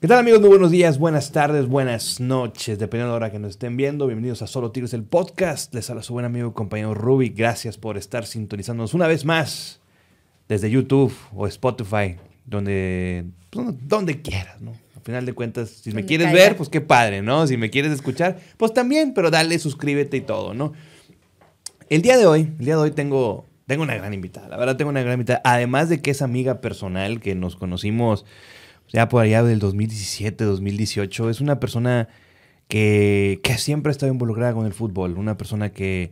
¿Qué tal amigos? Muy buenos días, buenas tardes, buenas noches, dependiendo de la hora que nos estén viendo. Bienvenidos a Solo Tigres, el podcast. Les habla su buen amigo y compañero Ruby. Gracias por estar sintonizándonos una vez más desde YouTube o Spotify, donde, pues, donde quieras, ¿no? Al final de cuentas, si me Donde quieres ver, pues qué padre, ¿no? Si me quieres escuchar, pues también, pero dale, suscríbete y todo, ¿no? El día de hoy, el día de hoy tengo, tengo una gran invitada. La verdad, tengo una gran invitada. Además de que es amiga personal, que nos conocimos ya por allá del 2017, 2018. Es una persona que, que siempre ha estado involucrada con el fútbol. Una persona que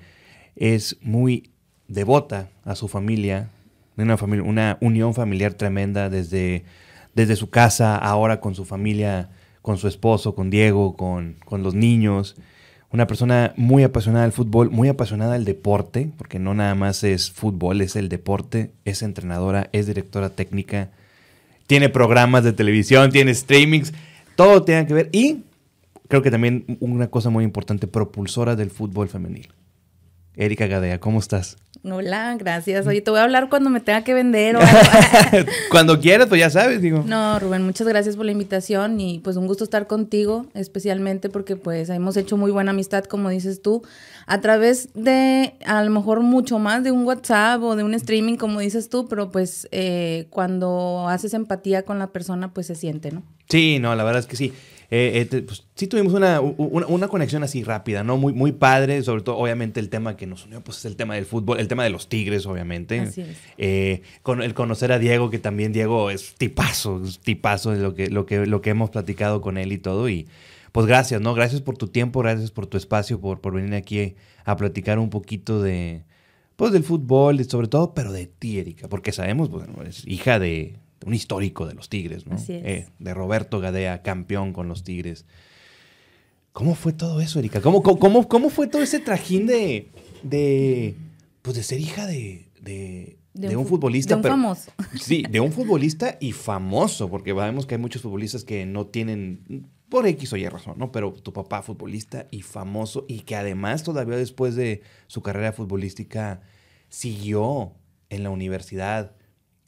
es muy devota a su familia. Una, familia, una unión familiar tremenda desde, desde su casa, ahora con su familia, con su esposo, con Diego, con, con los niños. Una persona muy apasionada al fútbol, muy apasionada al deporte, porque no nada más es fútbol, es el deporte, es entrenadora, es directora técnica, tiene programas de televisión, tiene streamings, todo tiene que ver. Y creo que también una cosa muy importante, propulsora del fútbol femenil. Erika Gadea, ¿cómo estás? Hola, gracias. Oye, te voy a hablar cuando me tenga que vender o algo. Cuando quieras, pues ya sabes, digo. No, Rubén, muchas gracias por la invitación y pues un gusto estar contigo, especialmente porque pues hemos hecho muy buena amistad, como dices tú, a través de a lo mejor mucho más de un WhatsApp o de un streaming, como dices tú, pero pues eh, cuando haces empatía con la persona, pues se siente, ¿no? Sí, no, la verdad es que sí. Eh, eh, pues, sí tuvimos una, una, una conexión así rápida, ¿no? Muy, muy padre, sobre todo, obviamente, el tema que nos unió, pues es el tema del fútbol, el tema de los tigres, obviamente. Así es. Eh, con el conocer a Diego, que también Diego es tipazo, es tipazo de lo que, lo que, lo que hemos platicado con él y todo. Y pues gracias, ¿no? Gracias por tu tiempo, gracias por tu espacio, por, por venir aquí a platicar un poquito de, pues del fútbol, sobre todo, pero de ti, Erika, porque sabemos, bueno, es hija de un histórico de los Tigres, ¿no? Así es. Eh, de Roberto Gadea, campeón con los Tigres. ¿Cómo fue todo eso, Erika? ¿Cómo, cómo, cómo- fue todo ese trajín de, de, pues de ser hija de, de, de un fu- futbolista? De un pero- famoso. Sí, de un futbolista y famoso, porque sabemos que hay muchos futbolistas que no tienen, por X o Y razón, ¿no? Pero tu papá futbolista y famoso y que además todavía después de su carrera futbolística siguió en la universidad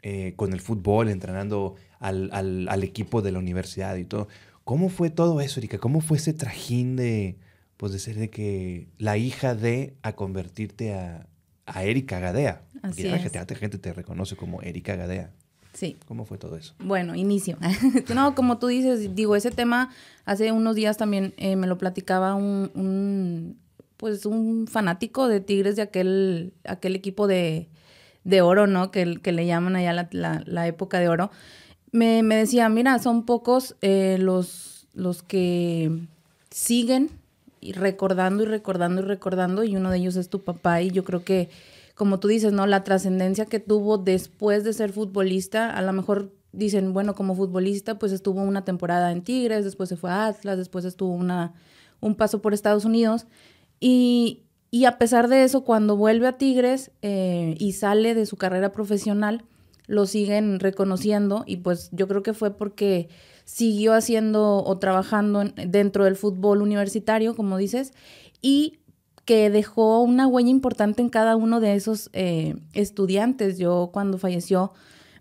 eh, con el fútbol, entrenando al, al- al equipo de la universidad y todo. ¿Cómo fue todo eso, Erika? ¿Cómo fue ese trajín de, pues de ser de que la hija de a convertirte a, a Erika Gadea? Así Y ya la es. gente, la gente te reconoce como Erika Gadea. Sí. ¿Cómo fue todo eso? Bueno, inicio. no, como tú dices, digo, ese tema hace unos días también eh, me lo platicaba un, un, pues un fanático de Tigres de aquel, aquel equipo de, de oro, ¿no? Que, que le llaman allá la, la- época de oro. Me, me decía, mira, son pocos eh, los, los que siguen y recordando y recordando y recordando y uno de ellos es tu papá y yo creo que como tú dices, ¿no? La trascendencia que tuvo después de ser futbolista, a lo mejor dicen, bueno, como futbolista, pues estuvo una temporada en Tigres, después se fue a Atlas, después estuvo una, un paso por Estados Unidos. Y, y a pesar de eso, cuando vuelve a Tigres eh, y sale de su carrera profesional, lo siguen reconociendo y pues yo creo que fue porque siguió haciendo o trabajando en- dentro del fútbol universitario, como dices, y que dejó una huella importante en cada uno de esos eh, estudiantes. Yo cuando falleció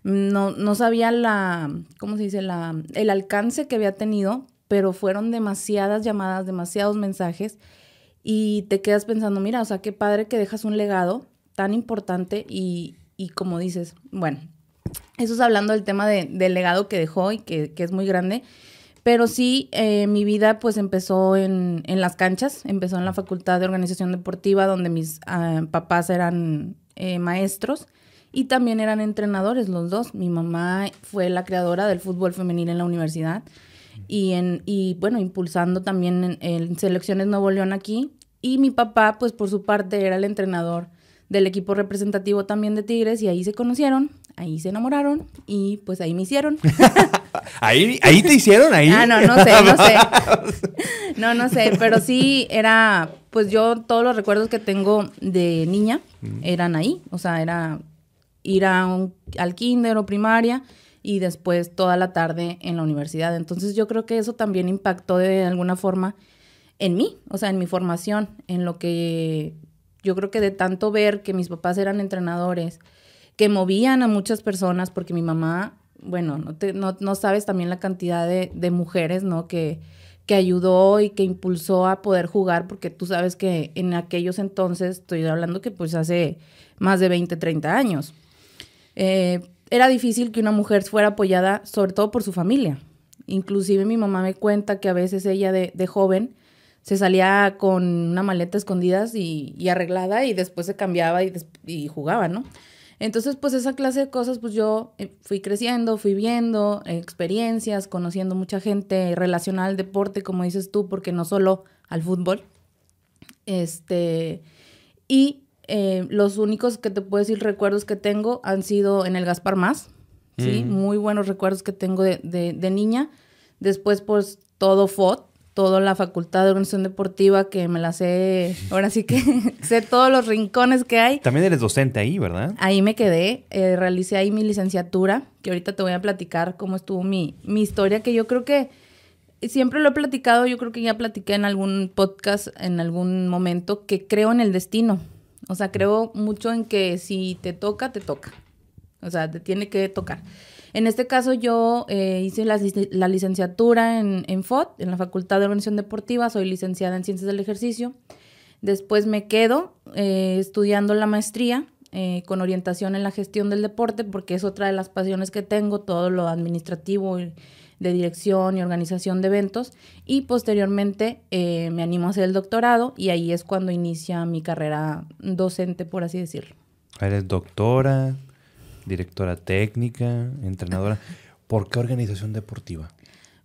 no, no sabía la, ¿cómo se dice? La, el alcance que había tenido, pero fueron demasiadas llamadas, demasiados mensajes y te quedas pensando, mira, o sea, qué padre que dejas un legado tan importante y, y como dices, bueno, eso es hablando del tema de- del legado que dejó y que, que es muy grande. Pero sí, eh, mi vida pues empezó en, en las canchas, empezó en la Facultad de Organización Deportiva, donde mis ah, papás eran eh, maestros y también eran entrenadores los dos. Mi mamá fue la creadora del fútbol femenil en la universidad y, en, y bueno, impulsando también en, en Selecciones Nuevo León aquí. Y mi papá, pues por su parte, era el entrenador del equipo representativo también de Tigres y ahí se conocieron, ahí se enamoraron y pues ahí me hicieron. ¿Ahí, ahí te hicieron? ¿Ahí? Ah, no, no sé, no sé. No, no sé, pero sí era, pues yo todos los recuerdos que tengo de niña eran ahí, o sea, era ir a un- al kinder o primaria y después toda la tarde en la universidad. Entonces yo creo que eso también impactó de alguna forma en mí, o sea, en mi formación, en lo que yo creo que de tanto ver que mis papás eran entrenadores, que movían a muchas personas, porque mi mamá bueno, no, te, no, no sabes también la cantidad de, mujeres, ¿no? Que, que ayudó y que impulsó a poder jugar, porque tú sabes que en aquellos entonces, estoy hablando que pues hace más de 20, 30 años, eh, era difícil que una mujer fuera apoyada, sobre todo por su familia. Inclusive mi mamá me cuenta que a veces ella de, joven se salía con una maleta escondidas y, arreglada y después se cambiaba y, jugaba, ¿no? Entonces, pues esa clase de cosas, pues yo eh, fui creciendo, fui viendo experiencias, conociendo mucha gente relacionada al deporte, como dices tú, porque no solo al fútbol. Este, y eh, los únicos que te puedo decir recuerdos que tengo han sido en el Gaspar Más, ¿sí? Mm. Muy buenos recuerdos que tengo de, de, de niña. Después, pues, todo FOT, toda la facultad de organización deportiva que me la sé, ahora sí que sé todos los rincones que hay. También eres docente ahí, ¿verdad? Ahí me quedé, eh, realicé ahí mi licenciatura, que ahorita te voy a platicar cómo estuvo mi, mi historia, que yo creo que siempre lo he platicado, yo creo que ya platiqué en algún podcast en algún momento, que creo en el destino. O sea, creo mucho en que si te toca, te toca. O sea, te tiene que tocar. En este caso yo eh, hice la, licenciatura en, en FOD, en la Facultad de Organización Deportiva, soy licenciada en Ciencias del Ejercicio. Después me quedo eh, estudiando la maestría eh, con orientación en la gestión del deporte, porque es otra de las pasiones que tengo, todo lo administrativo de dirección y organización de eventos. Y posteriormente eh, me animo a hacer el doctorado y ahí es cuando inicia mi carrera docente, por así decirlo. Eres doctora, directora técnica, entrenadora. ¿Por qué organización deportiva?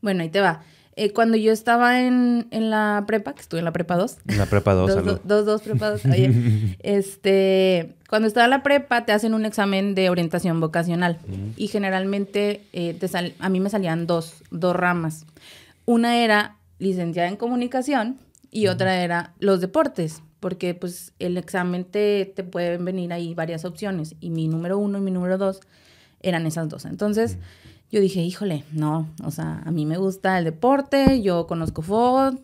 Bueno, ahí te va. Eh, cuando yo estaba en, en, la prepa, que estuve en la prepa 2. En la prepa 2, dos, dos, dos, dos, prepa 2. Oye, este, cuando estaba en la prepa te hacen un examen de orientación vocacional mm. y generalmente eh, te sal, a mí me salían dos, dos ramas. Una era licenciada en comunicación y otra era los deportes, porque pues el examen te, te pueden venir ahí varias opciones y mi número uno y mi número dos eran esas dos. Entonces... Mm yo dije, híjole, no, o sea, a mí me gusta el deporte, yo conozco fútbol.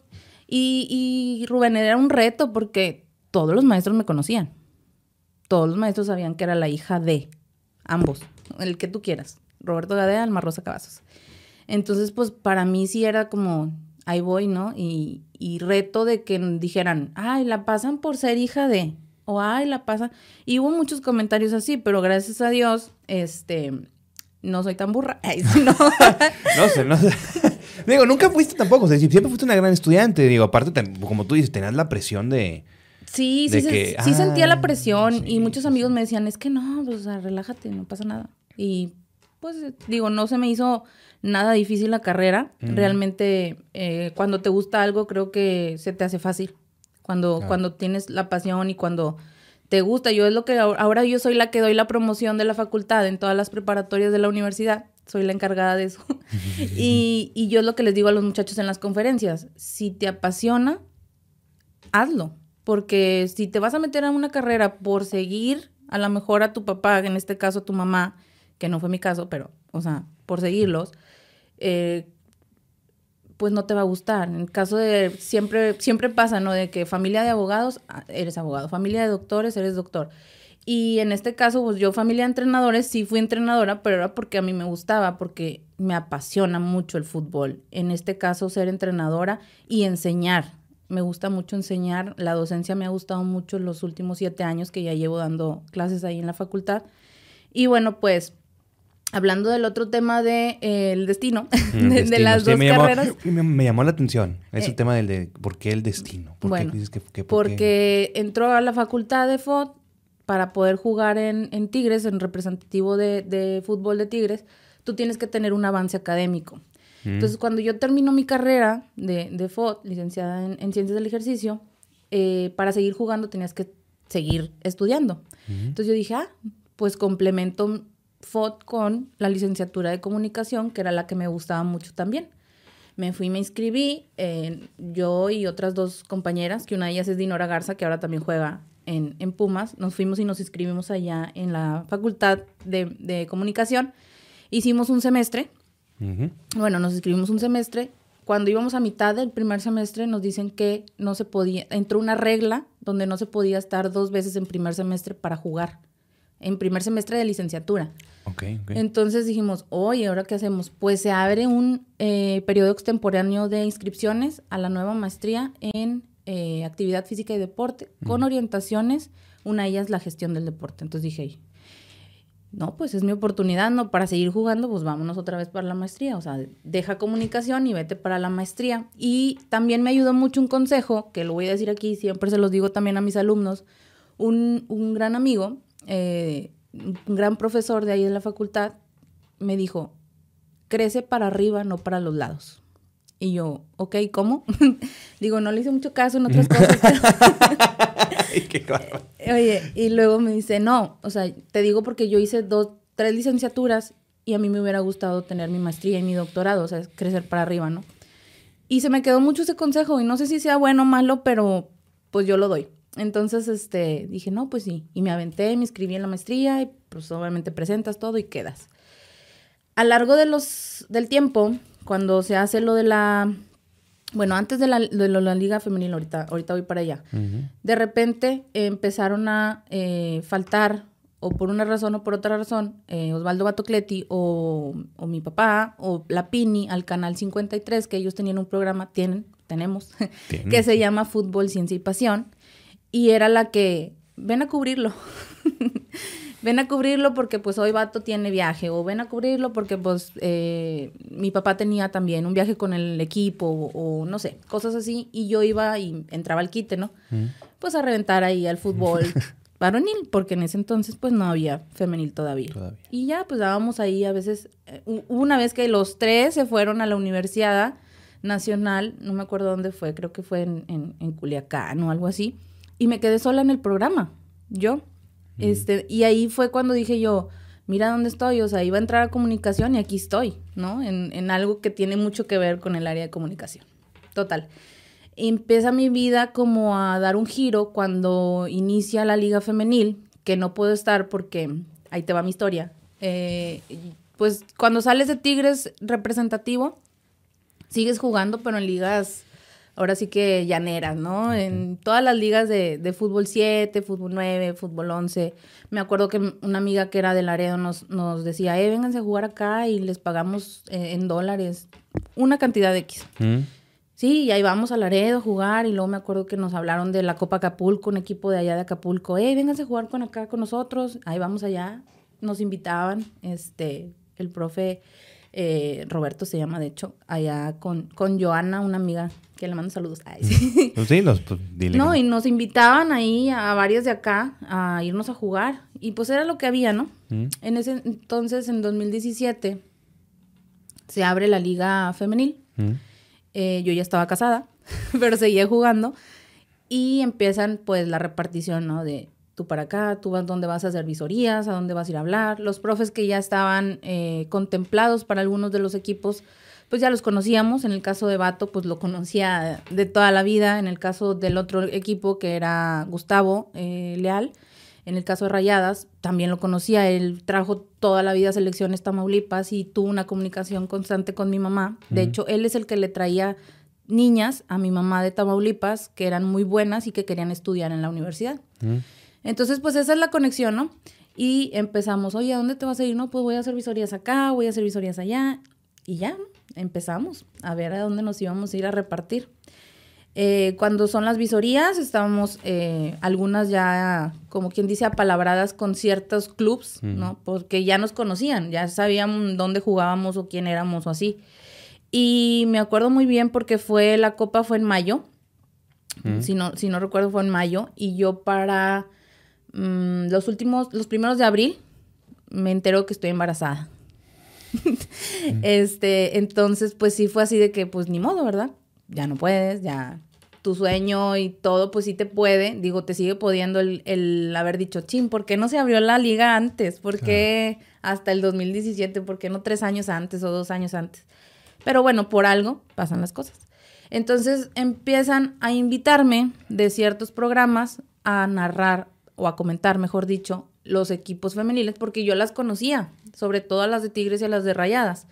Y, y Rubén era un reto porque todos los maestros me conocían. Todos los maestros sabían que era la hija de ambos, el que tú quieras, Roberto Gadea, Alma Rosa Cavazos. Entonces, pues para mí sí era como, ahí voy, ¿no? Y, y reto de que dijeran, ay, la pasan por ser hija de, o ay, la pasan. Y hubo muchos comentarios así, pero gracias a Dios, este, no soy tan burra. Ay, no. no sé, no sé. Digo, nunca fuiste tampoco, o sea, siempre fuiste una gran estudiante. Digo, aparte, como tú dices, tenías la presión de. Sí, de sí, que, sí sentía la ah, presión sí, y muchos amigos me decían, es que no, pues, o sea, relájate, no pasa nada. Y pues digo, no se me hizo nada difícil la carrera. Realmente, eh, cuando te gusta algo, creo que se te hace fácil. Cuando, Claro. cuando tienes la pasión y cuando te gusta. Yo es lo que ahora- yo soy la que doy la promoción de la facultad en todas las preparatorias de la universidad. Soy la encargada de eso. y, y yo es lo que les digo a los muchachos en las conferencias. Si te apasiona, hazlo. Porque si te vas a meter a una carrera por seguir a lo mejor a tu papá, en este caso a tu mamá, que no fue mi caso, pero, o sea, por seguirlos, eh, pues no te va a gustar. En caso de, siempre, siempre pasa, ¿no? De que familia de abogados, ah, eres abogado, familia de doctores, eres doctor. Y en este caso, pues yo familia de entrenadores, sí fui entrenadora, pero era porque a mí me gustaba, porque me apasiona mucho el fútbol. En este caso, ser entrenadora y enseñar. Me gusta mucho enseñar. La docencia me ha gustado mucho los últimos siete años que ya llevo dando clases ahí en la facultad. Y bueno, pues hablando del otro tema de eh, el destino, Mm, de, de las Sí, dos me llamó, carreras. Me, me llamó la atención. Es el Eh, tema del de por qué el destino. ¿Por bueno, qué dices que, que por qué? Porque entró a la facultad de FOD para poder jugar en, en Tigres, en representativo de, de fútbol de Tigres, tú tienes que tener un avance académico. Mm. Entonces, cuando yo termino mi carrera de, de FOD, licenciada en, en Ciencias del Ejercicio, eh, para seguir jugando tenías que seguir estudiando. Entonces yo dije, ah, pues complemento FOD con la licenciatura de comunicación, que era la que me gustaba mucho también. Me fui, me inscribí, eh, yo y otras dos compañeras, que una de ellas es Dinora Garza, que ahora también juega en, en Pumas. Nos fuimos y nos inscribimos allá en la Facultad de, de Comunicación. Hicimos un semestre, bueno, nos inscribimos un semestre. Cuando íbamos a mitad del primer semestre nos dicen que no se podía, entró una regla donde no se podía estar dos veces en primer semestre para jugar en primer semestre de licenciatura. Ok, ok. Entonces dijimos, oye, ¿ahora qué hacemos? Pues se abre un eh, periodo extemporáneo de inscripciones a la nueva maestría en eh, actividad física y deporte, con orientaciones, una de ellas la gestión del deporte. Entonces dije, no, pues es mi oportunidad, ¿no? Para seguir jugando, pues vámonos otra vez para la maestría. O sea, deja comunicación y vete para la maestría. Y también me ayudó mucho un consejo, que lo voy a decir aquí, siempre se los digo también a mis alumnos. Un, un gran amigo, eh, un gran profesor de ahí de la facultad, me dijo, crece para arriba, no para los lados. Y yo, ok, ¿cómo? Digo, no le hice mucho caso en otras cosas. Bárbaro. Oye, y luego me dice, no, o sea, te digo porque yo hice dos, tres licenciaturas y a mí me hubiera gustado tener mi maestría y mi doctorado, o sea, crecer para arriba, ¿no? Y se me quedó mucho ese consejo y no sé si sea bueno o malo, pero pues yo lo doy. Entonces, este, dije, no, pues sí. Y me aventé, me inscribí en la maestría y pues obviamente presentas todo y quedas. A largo de los, del tiempo, cuando se hace lo de la bueno, antes de la, de la liga femenil, ahorita, ahorita voy para allá, de repente eh, empezaron a eh, faltar, o por una razón o por otra razón, eh, Osvaldo Batocleti o, o, mi papá o la Pini al Canal 53, que ellos tenían un programa, tienen, tenemos, que se llama Fútbol, Ciencia y Pasión, y era la que, ven a cubrirlo. ven a cubrirlo porque pues hoy Vato tiene viaje o ven a cubrirlo porque pues eh, mi papá tenía también un viaje con el equipo o, no sé, cosas así y yo iba y entraba al quite, ¿no? Mm. Pues a reventar ahí al fútbol varonil porque en ese entonces pues no había femenil todavía. Y ya pues dábamos ahí a veces, eh, una vez que los tres se fueron a la universidad nacional, no me acuerdo dónde fue, creo que fue en, en, en Culiacán o algo así, y me quedé sola en el programa, yo. Este, y ahí fue cuando dije yo, mira dónde estoy, o sea, iba a entrar a comunicación y aquí estoy, ¿no? En, en algo que tiene mucho que ver con el área de comunicación. Total. Empieza mi vida como a dar un giro cuando inicia la liga femenil, que no puedo estar porque ahí te va mi historia. Eh, pues cuando sales de Tigres representativo, sigues jugando, pero en ligas ahora sí que llaneras, ¿no? En todas las ligas de, de, fútbol 7, fútbol 9, fútbol 11. Me acuerdo que una amiga que era de Laredo nos, nos decía, eh, vénganse a jugar acá y les pagamos eh, en dólares una cantidad de X. Mm. Sí, y ahí vamos a Laredo a jugar y luego me acuerdo que nos hablaron de la Copa Acapulco, un equipo de allá de Acapulco, eh, vénganse a jugar con acá con nosotros, ahí vamos allá, nos invitaban, este, el profe eh, Roberto se llama, de hecho, allá con, con Joana, una amiga que le mando saludos. Ay, sí. Pues sí, pues, dile No, y nos invitaban ahí a varios de acá a irnos a jugar. Y pues era lo que había, ¿no? Mm. En ese entonces, en 2017, se abre la liga femenil. Mm. Eh, yo ya estaba casada, pero seguía jugando. Y empiezan pues la repartición, ¿no? De tú para acá, tú vas donde vas a hacer visorías, a dónde vas a ir a hablar. Los profes que ya estaban eh, contemplados para algunos de los equipos, pues ya los conocíamos. En el caso de Bato, pues lo conocía de toda la vida. En el caso del otro equipo, que era Gustavo eh, Leal, en el caso de Rayadas, también lo conocía. Él trajo toda la vida selecciones Tamaulipas y tuvo una comunicación constante con mi mamá. De hecho, él es el que le traía niñas a mi mamá de Tamaulipas que eran muy buenas y que querían estudiar en la universidad. Entonces, pues esa es la conexión, ¿no? Y empezamos, oye, ¿a dónde te vas a ir? No, pues voy a hacer visorías acá, voy a hacer visorías allá. Y ya, empezamos a ver a dónde nos íbamos a ir a repartir. Eh, cuando son las visorías, estábamos eh, algunas ya, como quien dice, apalabradas con ciertos clubs, ¿no? Porque ya nos conocían, ya sabían dónde jugábamos o quién éramos o así. Y me acuerdo muy bien porque fue, la copa fue en mayo, si, no, si no recuerdo fue en mayo, y yo para Mm, los últimos, los primeros de abril, me enteró que estoy embarazada. este, entonces, pues sí fue así de que, pues ni modo, ¿verdad? Ya no puedes, ya tu sueño y todo, pues sí te puede. Digo, te sigue pudiendo el, haber dicho, chin, ¿por qué no se abrió la liga antes? ¿Por qué hasta el 2017? ¿Por qué no tres años antes o dos años antes? Pero bueno, por algo pasan las cosas. Entonces empiezan a invitarme de ciertos programas a narrar o a comentar, mejor dicho, los equipos femeniles, porque yo las conocía, sobre todo a las de Tigres y a las de Rayadas.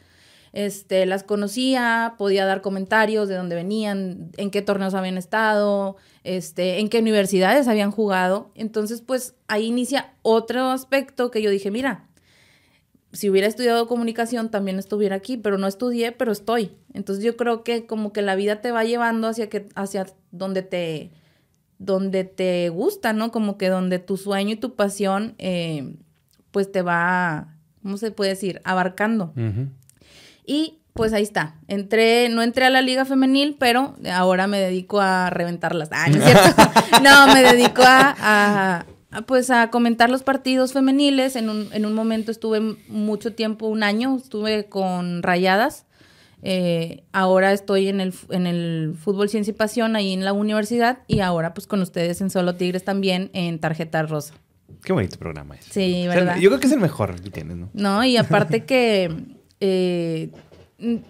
este, las conocía, podía dar comentarios de dónde venían, en qué torneos habían estado, este, en qué universidades habían jugado. Entonces, pues ahí inicia otro aspecto que yo dije, mira, si hubiera estudiado comunicación también estuviera aquí, pero no estudié, pero estoy. Entonces yo creo que como que la vida te va llevando hacia que hacia donde te donde te gusta, ¿no? Como que donde tu sueño y tu pasión eh, pues te va, ¿cómo se puede decir? Abarcando. Y pues ahí está. Entré, no entré a la liga femenil, pero ahora me dedico a reventarlas. Ah, no es cierto. no, me dedico a, pues a comentar los partidos femeniles. En un, en un momento estuve mucho tiempo, un año, estuve con Rayadas. Eh, ahora estoy en el, en el fútbol ciencia y pasión ahí en la universidad y ahora pues con ustedes en Solo Tigres también en tarjeta rosa. Qué bonito programa es. Sí, ¿verdad? yo creo que es el mejor que tienes, ¿no? No, y aparte que eh,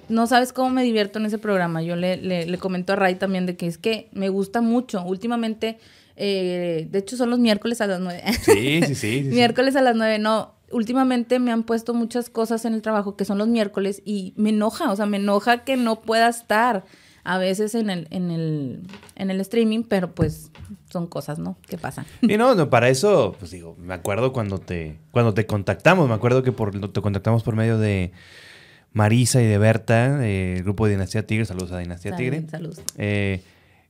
no sabes cómo me divierto en ese programa. Yo le, le, comento a Ray también de que es que me gusta mucho. Últimamente, eh, de hecho son los miércoles a las nueve. Sí, sí, sí. miércoles a las nueve, no. Últimamente me han puesto muchas cosas en el trabajo que son los miércoles y me enoja, o sea, me enoja que no pueda estar a veces en el, en el, en el streaming, pero pues son cosas, ¿no? Que pasan. Y no, no, para eso, pues digo, me acuerdo cuando te, cuando te contactamos, me acuerdo que por, te contactamos por medio de Marisa y de Berta, del grupo de Dinastía Tigre, saludos a Dinastía Tigre. Saludos. Eh,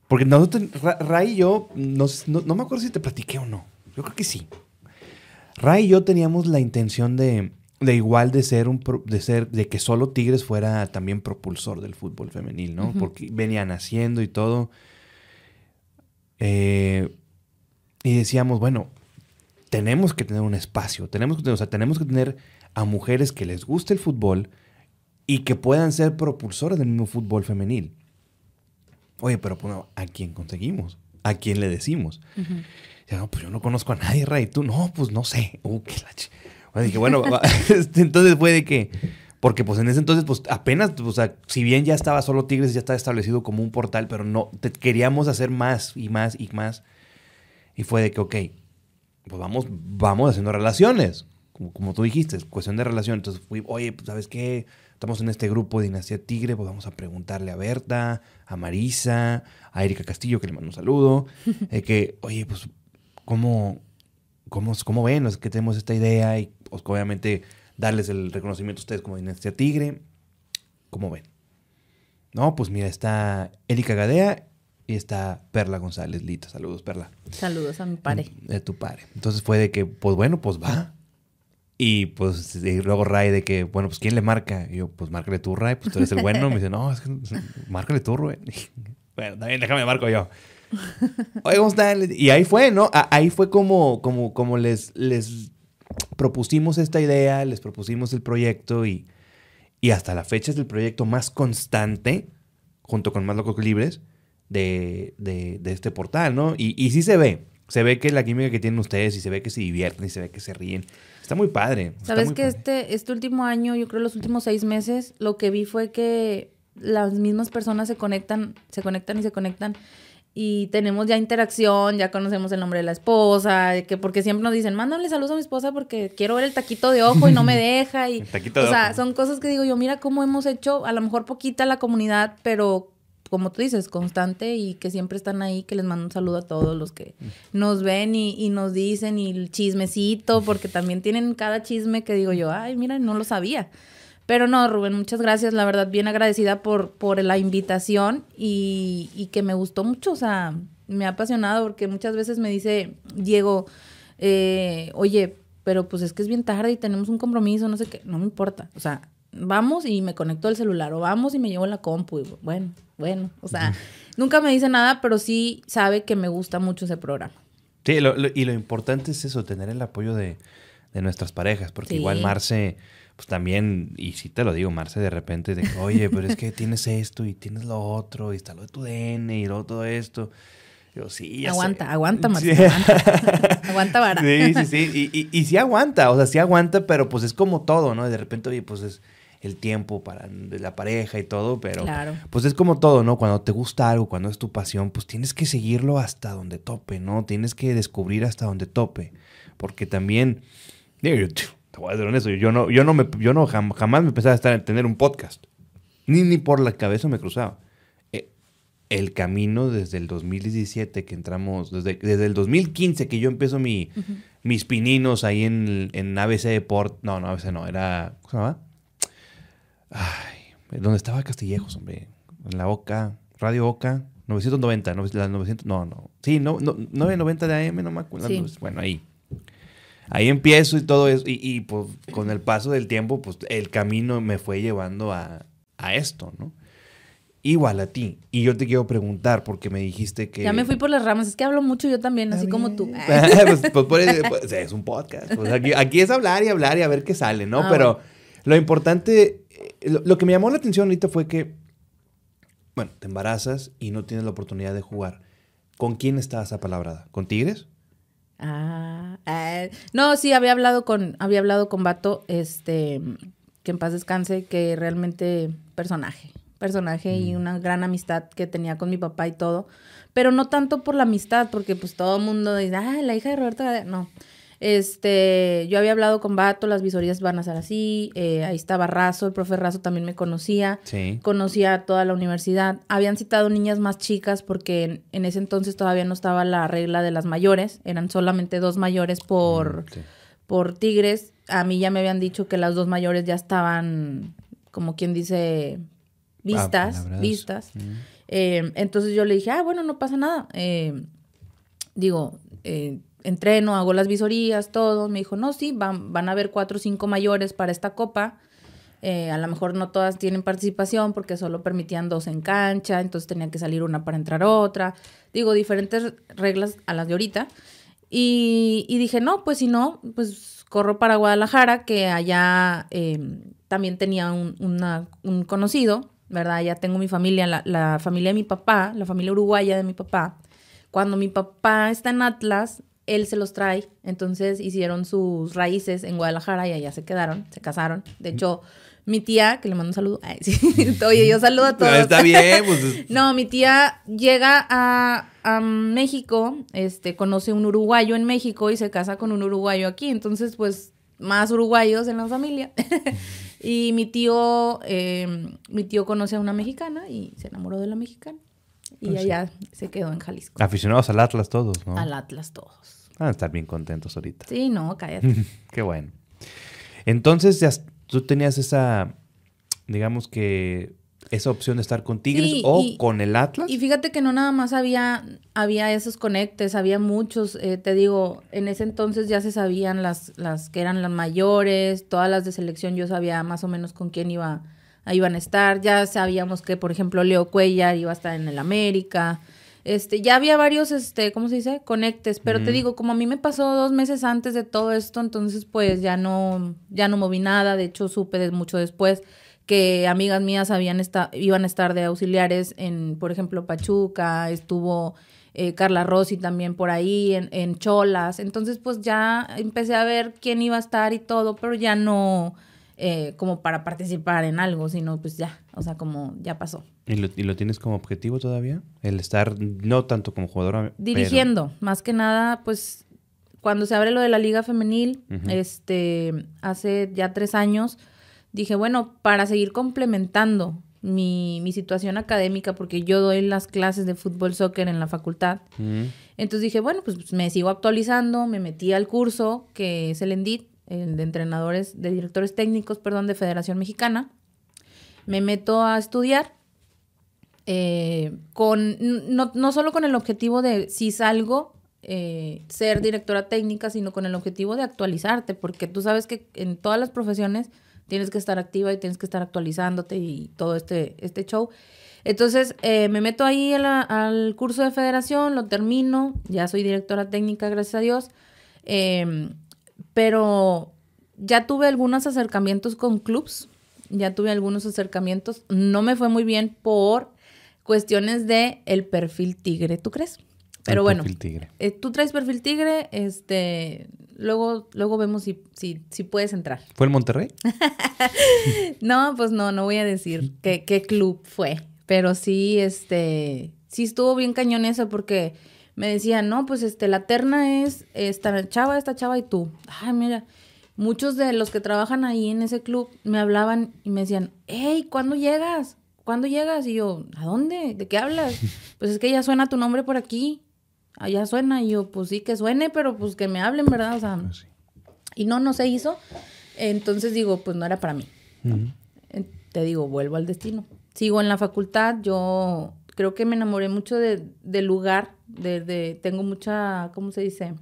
porque nosotros, Ray y yo, no, no, me acuerdo si te platiqué o no, yo creo que sí. Ray y yo teníamos la intención de, de igual de ser un de ser de que solo Tigres fuera también propulsor del fútbol femenil, ¿no? Porque venían haciendo y todo. Eh, y decíamos, bueno, tenemos que tener un espacio, tenemos que, o sea, tenemos que tener a mujeres que les guste el fútbol y que puedan ser propulsoras del mismo fútbol femenil. Oye, pero bueno, ¿a quién conseguimos? ¿A quién le decimos? No, pues yo no conozco a nadie, Ray. Tú, no, pues no sé. Uh, qué la dije, bueno, este, entonces puede que, porque pues en ese entonces, pues apenas, o sea, si bien ya estaba solo Tigres, ya estaba establecido como un portal, pero no, queríamos hacer más y más y más. Y fue de que, ok, pues vamos, vamos haciendo relaciones, como, como tú dijiste, cuestión de relación. Entonces fui, oye, pues sabes qué, estamos en este grupo de Dinastía Tigre, pues vamos a preguntarle a Berta, a Marisa, a Erika Castillo, que le mando un saludo, de que, oye, pues, ¿cómo, cómo, cómo ven? Es que tenemos esta idea y pues, obviamente darles el reconocimiento a ustedes como Dinastía Tigre. ¿Cómo ven? No, pues mira, está Erika Gadea y está Perla González Lita. Saludos, Perla. Saludos a mi padre. De tu padre. Entonces fue de que, pues bueno, pues va. Y pues luego Ray de que, bueno, pues ¿quién le marca? Y yo, pues márcale tú, Ray, pues tú eres el bueno. Me dice, no, es que márcale tú, Rubén. bueno, también déjame marco yo. Oye, ¿cómo están? Y ahí fue, ¿no? Ahí fue como, como, como les, les propusimos esta idea, les propusimos el proyecto y, y hasta la fecha es el proyecto más constante, junto con Más Locos Libres, de, de, este portal, ¿no? Y, y, sí se ve, se ve que la química que tienen ustedes y se ve que se divierten y se ve que se ríen. Está muy padre. Sabes que este este último año, yo creo los últimos seis meses, lo que vi fue que las mismas personas se conectan, se conectan y se conectan y tenemos ya interacción, ya conocemos el nombre de la esposa, que porque siempre nos dicen, mándale saludos a mi esposa porque quiero ver el taquito de ojo y no me deja. Y, o sea, son cosas que digo yo, mira cómo hemos hecho, a lo mejor poquita la comunidad, pero como tú dices, constante y que siempre están ahí, que les mando un saludo a todos los que nos ven y, y nos dicen y el chismecito, porque también tienen cada chisme que digo yo, ay, mira, no lo sabía. Pero no, Rubén, muchas gracias. La verdad, bien agradecida por, por la invitación y, y que me gustó mucho. O sea, me ha apasionado porque muchas veces me dice Diego, eh, oye, pero pues es que es bien tarde y tenemos un compromiso, no sé qué. No me importa. O sea, vamos y me conecto al celular o vamos y me llevo la compu. Y bueno, bueno. O sea, nunca me dice nada, pero sí sabe que me gusta mucho ese programa. Sí, y lo importante es eso, tener el apoyo de, de nuestras parejas, porque igual Marce pues también, y si te lo digo, Marce, de repente, de oye, pero es que tienes esto y tienes lo otro, y está lo de tu DN y luego todo esto. Yo, sí, ya aguanta, aguanta, Marce, aguanta. aguanta vara. Sí, sí, sí. Y, y, y, sí aguanta, o sea, sí aguanta, pero pues es como todo, ¿no? De repente, oye, pues es el tiempo para la pareja y todo, pero pues es como todo, ¿no? Cuando te gusta algo, cuando es tu pasión, pues tienes que seguirlo hasta donde tope, ¿no? Tienes que descubrir hasta donde tope, porque también te voy a ser honesto, yo no, yo no, me, yo no jamás me pensaba estar en tener un podcast. Ni, ni por la cabeza me cruzaba. Eh, el camino desde el 2017 que entramos, desde, desde el 2015 que yo empiezo mi, mis pininos ahí en, en ABC Deport. No, no, ABC no, era. ¿Cómo se llama? Ay, donde estaba Castillejos, hombre. En la Oca, Radio Oca, 990, las 900, no, no. Sí, no, no, 990 de AM, no me acuerdo. Bueno, ahí. Ahí empiezo y todo eso. Y, y, pues con el paso del tiempo, pues el camino me fue llevando a, a esto, ¿no? Igual a ti. Y yo te quiero preguntar, porque me dijiste que. Ya me fui por las ramas. Es que hablo mucho yo también, así como tú. pues, pues, pues es un podcast. Pues, aquí, aquí, es hablar y hablar y a ver qué sale, ¿no? Ah, Pero lo importante, eh, lo, que me llamó la atención ahorita fue que, bueno, te embarazas y no tienes la oportunidad de jugar. ¿Con quién estabas apalabrada? ¿Con Tigres? Ah, ah, no, sí, había hablado con, había hablado con Vato, este, que en paz descanse, que realmente personaje personaje y una gran amistad que tenía con mi papá y todo, pero no tanto por la amistad, porque pues todo el mundo dice, ah, la hija de Roberto, no. Este, yo había hablado con Bato, las visorías van a ser así, eh, ahí estaba Razo, el profe Razo también me conocía, conocía a toda la universidad, habían citado niñas más chicas porque en, ese entonces todavía no estaba la regla de las mayores, eran solamente dos mayores por, mm, por Tigres, a mí ya me habían dicho que las dos mayores ya estaban, como quien dice, vistas, vistas. Eh, entonces yo le dije, ah, bueno, no pasa nada. Eh, digo, eh, entreno, hago las visorías, todo. Me dijo, no, sí, van, van a haber cuatro o cinco mayores para esta copa. a lo mejor no todas tienen participación porque solo permitían dos en cancha, entonces tenía que salir una para entrar otra. Digo, diferentes reglas a las de ahorita. Y, y dije, no, pues si no, pues corro para Guadalajara, que allá también tenía un, un conocido ¿verdad? Ya tengo mi familia, la, familia de mi papá, la familia uruguaya de mi papá. Cuando mi papá está en Atlas, él se los trae, entonces hicieron sus raíces en Guadalajara y allá se quedaron, se casaron. De hecho, mi tía, que le mando un saludo, oye, yo saludo a todos. Está bien, pues. no, mi tía llega a, a, México, este, conoce un uruguayo en México y se casa con un uruguayo aquí, entonces, pues, más uruguayos en la familia. Y mi tío, em, mi tío conoce a una mexicana y se enamoró de la mexicana. Y pues allá se quedó en Jalisco. Aficionados al Atlas todos, ¿no? Al Atlas todos. Van a estar bien contentos ahorita. Sí, no, cállate. Qué bueno. Entonces, ya tú tenías esa, digamos que esa opción de estar con Tigres o con el Atlas. Y fíjate que no nada más había, había esos conectes, había muchos, eh, te digo, en ese entonces ya se sabían las, las que eran las mayores, todas las de selección yo sabía más o menos con quién iba, iban a estar, ya sabíamos que, por ejemplo, Leo Cuellar iba a estar en el América, este, ya había varios, este, ¿cómo se dice? Conectes, pero te digo, como a mí me pasó dos meses antes de todo esto, entonces pues ya no, ya no moví nada, de hecho supe de mucho después que amigas mías habían iban a estar de auxiliares en, por ejemplo, Pachuca, estuvo eh, Carla Rossi también por ahí, en, Cholas. Entonces, pues ya empecé a ver quién iba a estar y todo, pero ya no eh, como para participar en algo, sino pues ya, o sea, como ya pasó. ¿Y lo, tienes como objetivo todavía? El estar, no tanto como jugadora. Dirigiendo, más que nada, pues cuando se abre lo de la liga femenil, este, hace ya tres años, dije, bueno, para seguir complementando mi, situación académica, porque yo doy las clases de fútbol, soccer en la facultad. Entonces dije, bueno, pues me sigo actualizando, me metí al curso que es el ENDIT, de entrenadores, de directores técnicos, perdón, de Federación Mexicana. Me meto a estudiar eh, con, no, no, solo con el objetivo de si salgo, eh, ser directora técnica, sino con el objetivo de actualizarte, porque tú sabes que en todas las profesiones tienes que estar activa y tienes que estar actualizándote y todo este, este show. Entonces eh, me meto ahí al curso de federación, lo termino, ya soy directora técnica, gracias a Dios, pero ya tuve algunos acercamientos con clubs, ya tuve algunos acercamientos, no me fue muy bien por cuestiones de el perfil tigre, ¿tú crees? Pero bueno, eh, tú traes perfil tigre, este, luego, luego vemos si, si, si puedes entrar. ¿Fue el Monterrey? no, pues no, no voy a decir qué, qué club fue, pero sí, este, sí estuvo bien cañón eso porque me decían, no, pues este, la terna es esta chava, esta chava y tú. Ay, mira. muchos de los que trabajan ahí en ese club me hablaban y me decían, hey, ¿cuándo llegas? ¿Cuándo llegas? Y yo, ¿a dónde? ¿De qué hablas? Pues es que ya suena tu nombre por aquí. Allá suena. Y yo, pues sí, que suene, pero pues que me hablen, ¿verdad? O sea, Pues y no, no se hizo. Entonces digo, pues no era para mí. Te digo, vuelvo al destino. Sigo en la facultad, yo creo que me enamoré mucho de- del lugar, de, de- tengo mucha, ¿cómo se dice?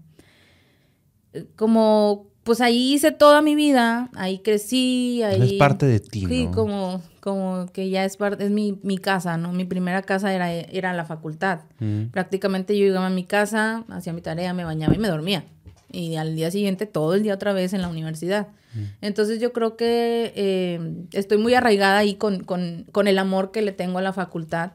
Eh, Como, pues ahí hice toda mi vida, ahí crecí, ahí... Es parte de ti, Sí, ¿no? como, como que ya es parte, es mi, mi casa, ¿no? Mi primera casa era, era la facultad. Mm. Prácticamente yo llegaba a mi casa, hacía mi tarea, me bañaba y me dormía. Y al día siguiente, todo el día otra vez en la universidad. Entonces yo creo que eh, estoy muy arraigada ahí con, con, con el amor que le tengo a la facultad.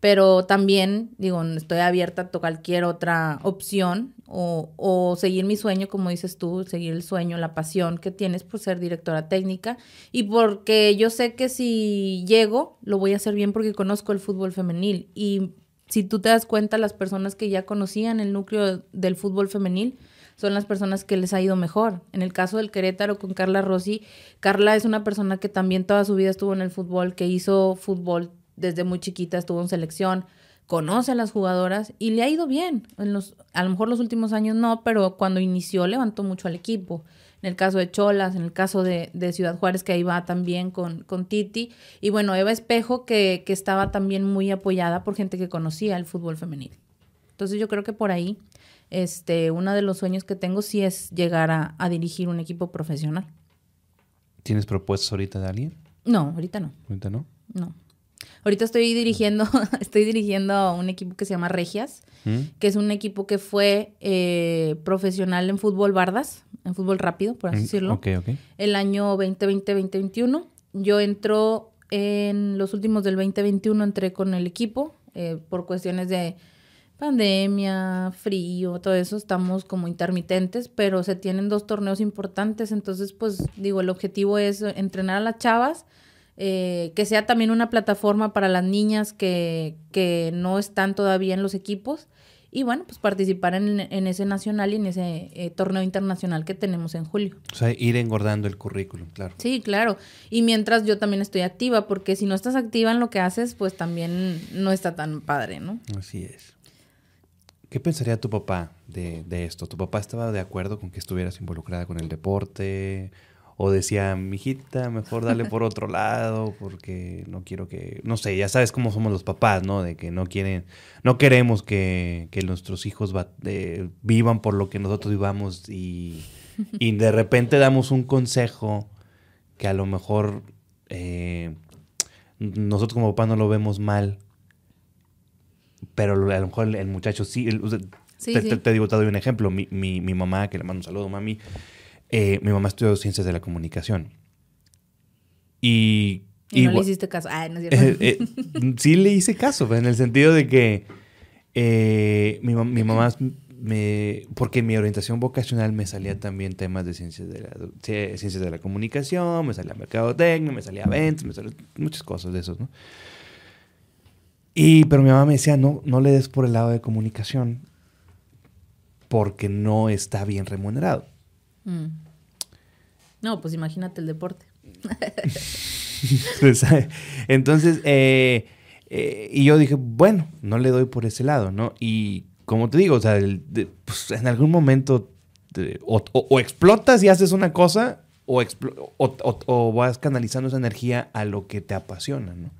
Pero también, digo, estoy abierta a cualquier otra opción o, o seguir mi sueño, como dices tú, seguir el sueño, la pasión que tienes por ser directora técnica. Y porque yo sé que si llego, lo voy a hacer bien porque conozco el fútbol femenil. Y si tú te das cuenta, las personas que ya conocían el núcleo del fútbol femenil son las personas que les ha ido mejor. En el caso del Querétaro con Carla Rossi, Carla es una persona que también toda su vida estuvo en el fútbol, que hizo fútbol desde muy chiquita, estuvo en selección, conoce a las jugadoras y le ha ido bien. En los, a lo mejor los últimos años no, pero cuando inició levantó mucho al equipo. En el caso de Cholas, en el caso de, de Ciudad Juárez, que ahí va también con, con Titi. Y bueno, Eva Espejo, que, que estaba también muy apoyada por gente que conocía el fútbol femenil. Entonces yo creo que por ahí, este, uno de los sueños que tengo sí es llegar a, a dirigir un equipo profesional. ¿Tienes propuestas ahorita de alguien? No, ahorita no. Ahorita no. No. Ahorita estoy dirigiendo, estoy dirigiendo a un equipo que se llama Regias, ¿Mm? que es un equipo que fue eh, profesional en fútbol bardas, en fútbol rápido, por así Mm, decirlo, Ok, ok. el año 2020-2021. Yo entro en los últimos del 2021, entré con el equipo eh, por cuestiones de pandemia, frío, todo eso, estamos como intermitentes, pero se tienen dos torneos importantes, entonces pues digo, el objetivo es entrenar a las chavas, eh, que sea también una plataforma para las niñas que, que no están todavía en los equipos y bueno, pues participar en, en ese nacional y en ese eh, torneo internacional que tenemos en julio. O sea, ir engordando el currículum, claro. Sí, claro. Y mientras yo también estoy activa, porque si no estás activa en lo que haces, pues también no está tan padre, ¿no? Así es. ¿Qué pensaría tu papá de, de esto? ¿Tu papá estaba de acuerdo con que estuvieras involucrada con el deporte? ¿O decía, mijita, mejor dale por otro lado porque no quiero que... No sé, ya sabes cómo somos los papás, ¿no? De que no quieren... No queremos que, que nuestros hijos va- eh, vivan por lo que nosotros vivamos y, y de repente damos un consejo que a lo mejor eh, nosotros como papá no lo vemos mal, pero a lo mejor el, el muchacho sí. el- o sea, Sí, te, sí. te- te digo, te doy un ejemplo. Mi, mi- mi mamá, que le mando un saludo, mami. Eh, mi mamá estudió ciencias de la comunicación. Y. Y no le hiciste caso. Ay, no es cierto. eh, eh, sí le hice caso, pues, en el sentido de que mi, mi mamá me... Porque mi orientación vocacional me salía también temas de ciencias de la, ci- ciencias de la comunicación, me salía mercadotecnia, me salía ventas, me salían muchas cosas de esos, ¿no? Y, pero mi mamá me decía, no, no le des por el lado de comunicación porque no está bien remunerado. Mm. No, pues imagínate el deporte. Pues, Entonces, eh, eh, y yo dije, bueno, no le doy por ese lado, ¿no? Y como te digo, o sea, pues, en algún momento o, explotas y haces una cosa o- o vas canalizando esa energía a lo que te apasiona, ¿no?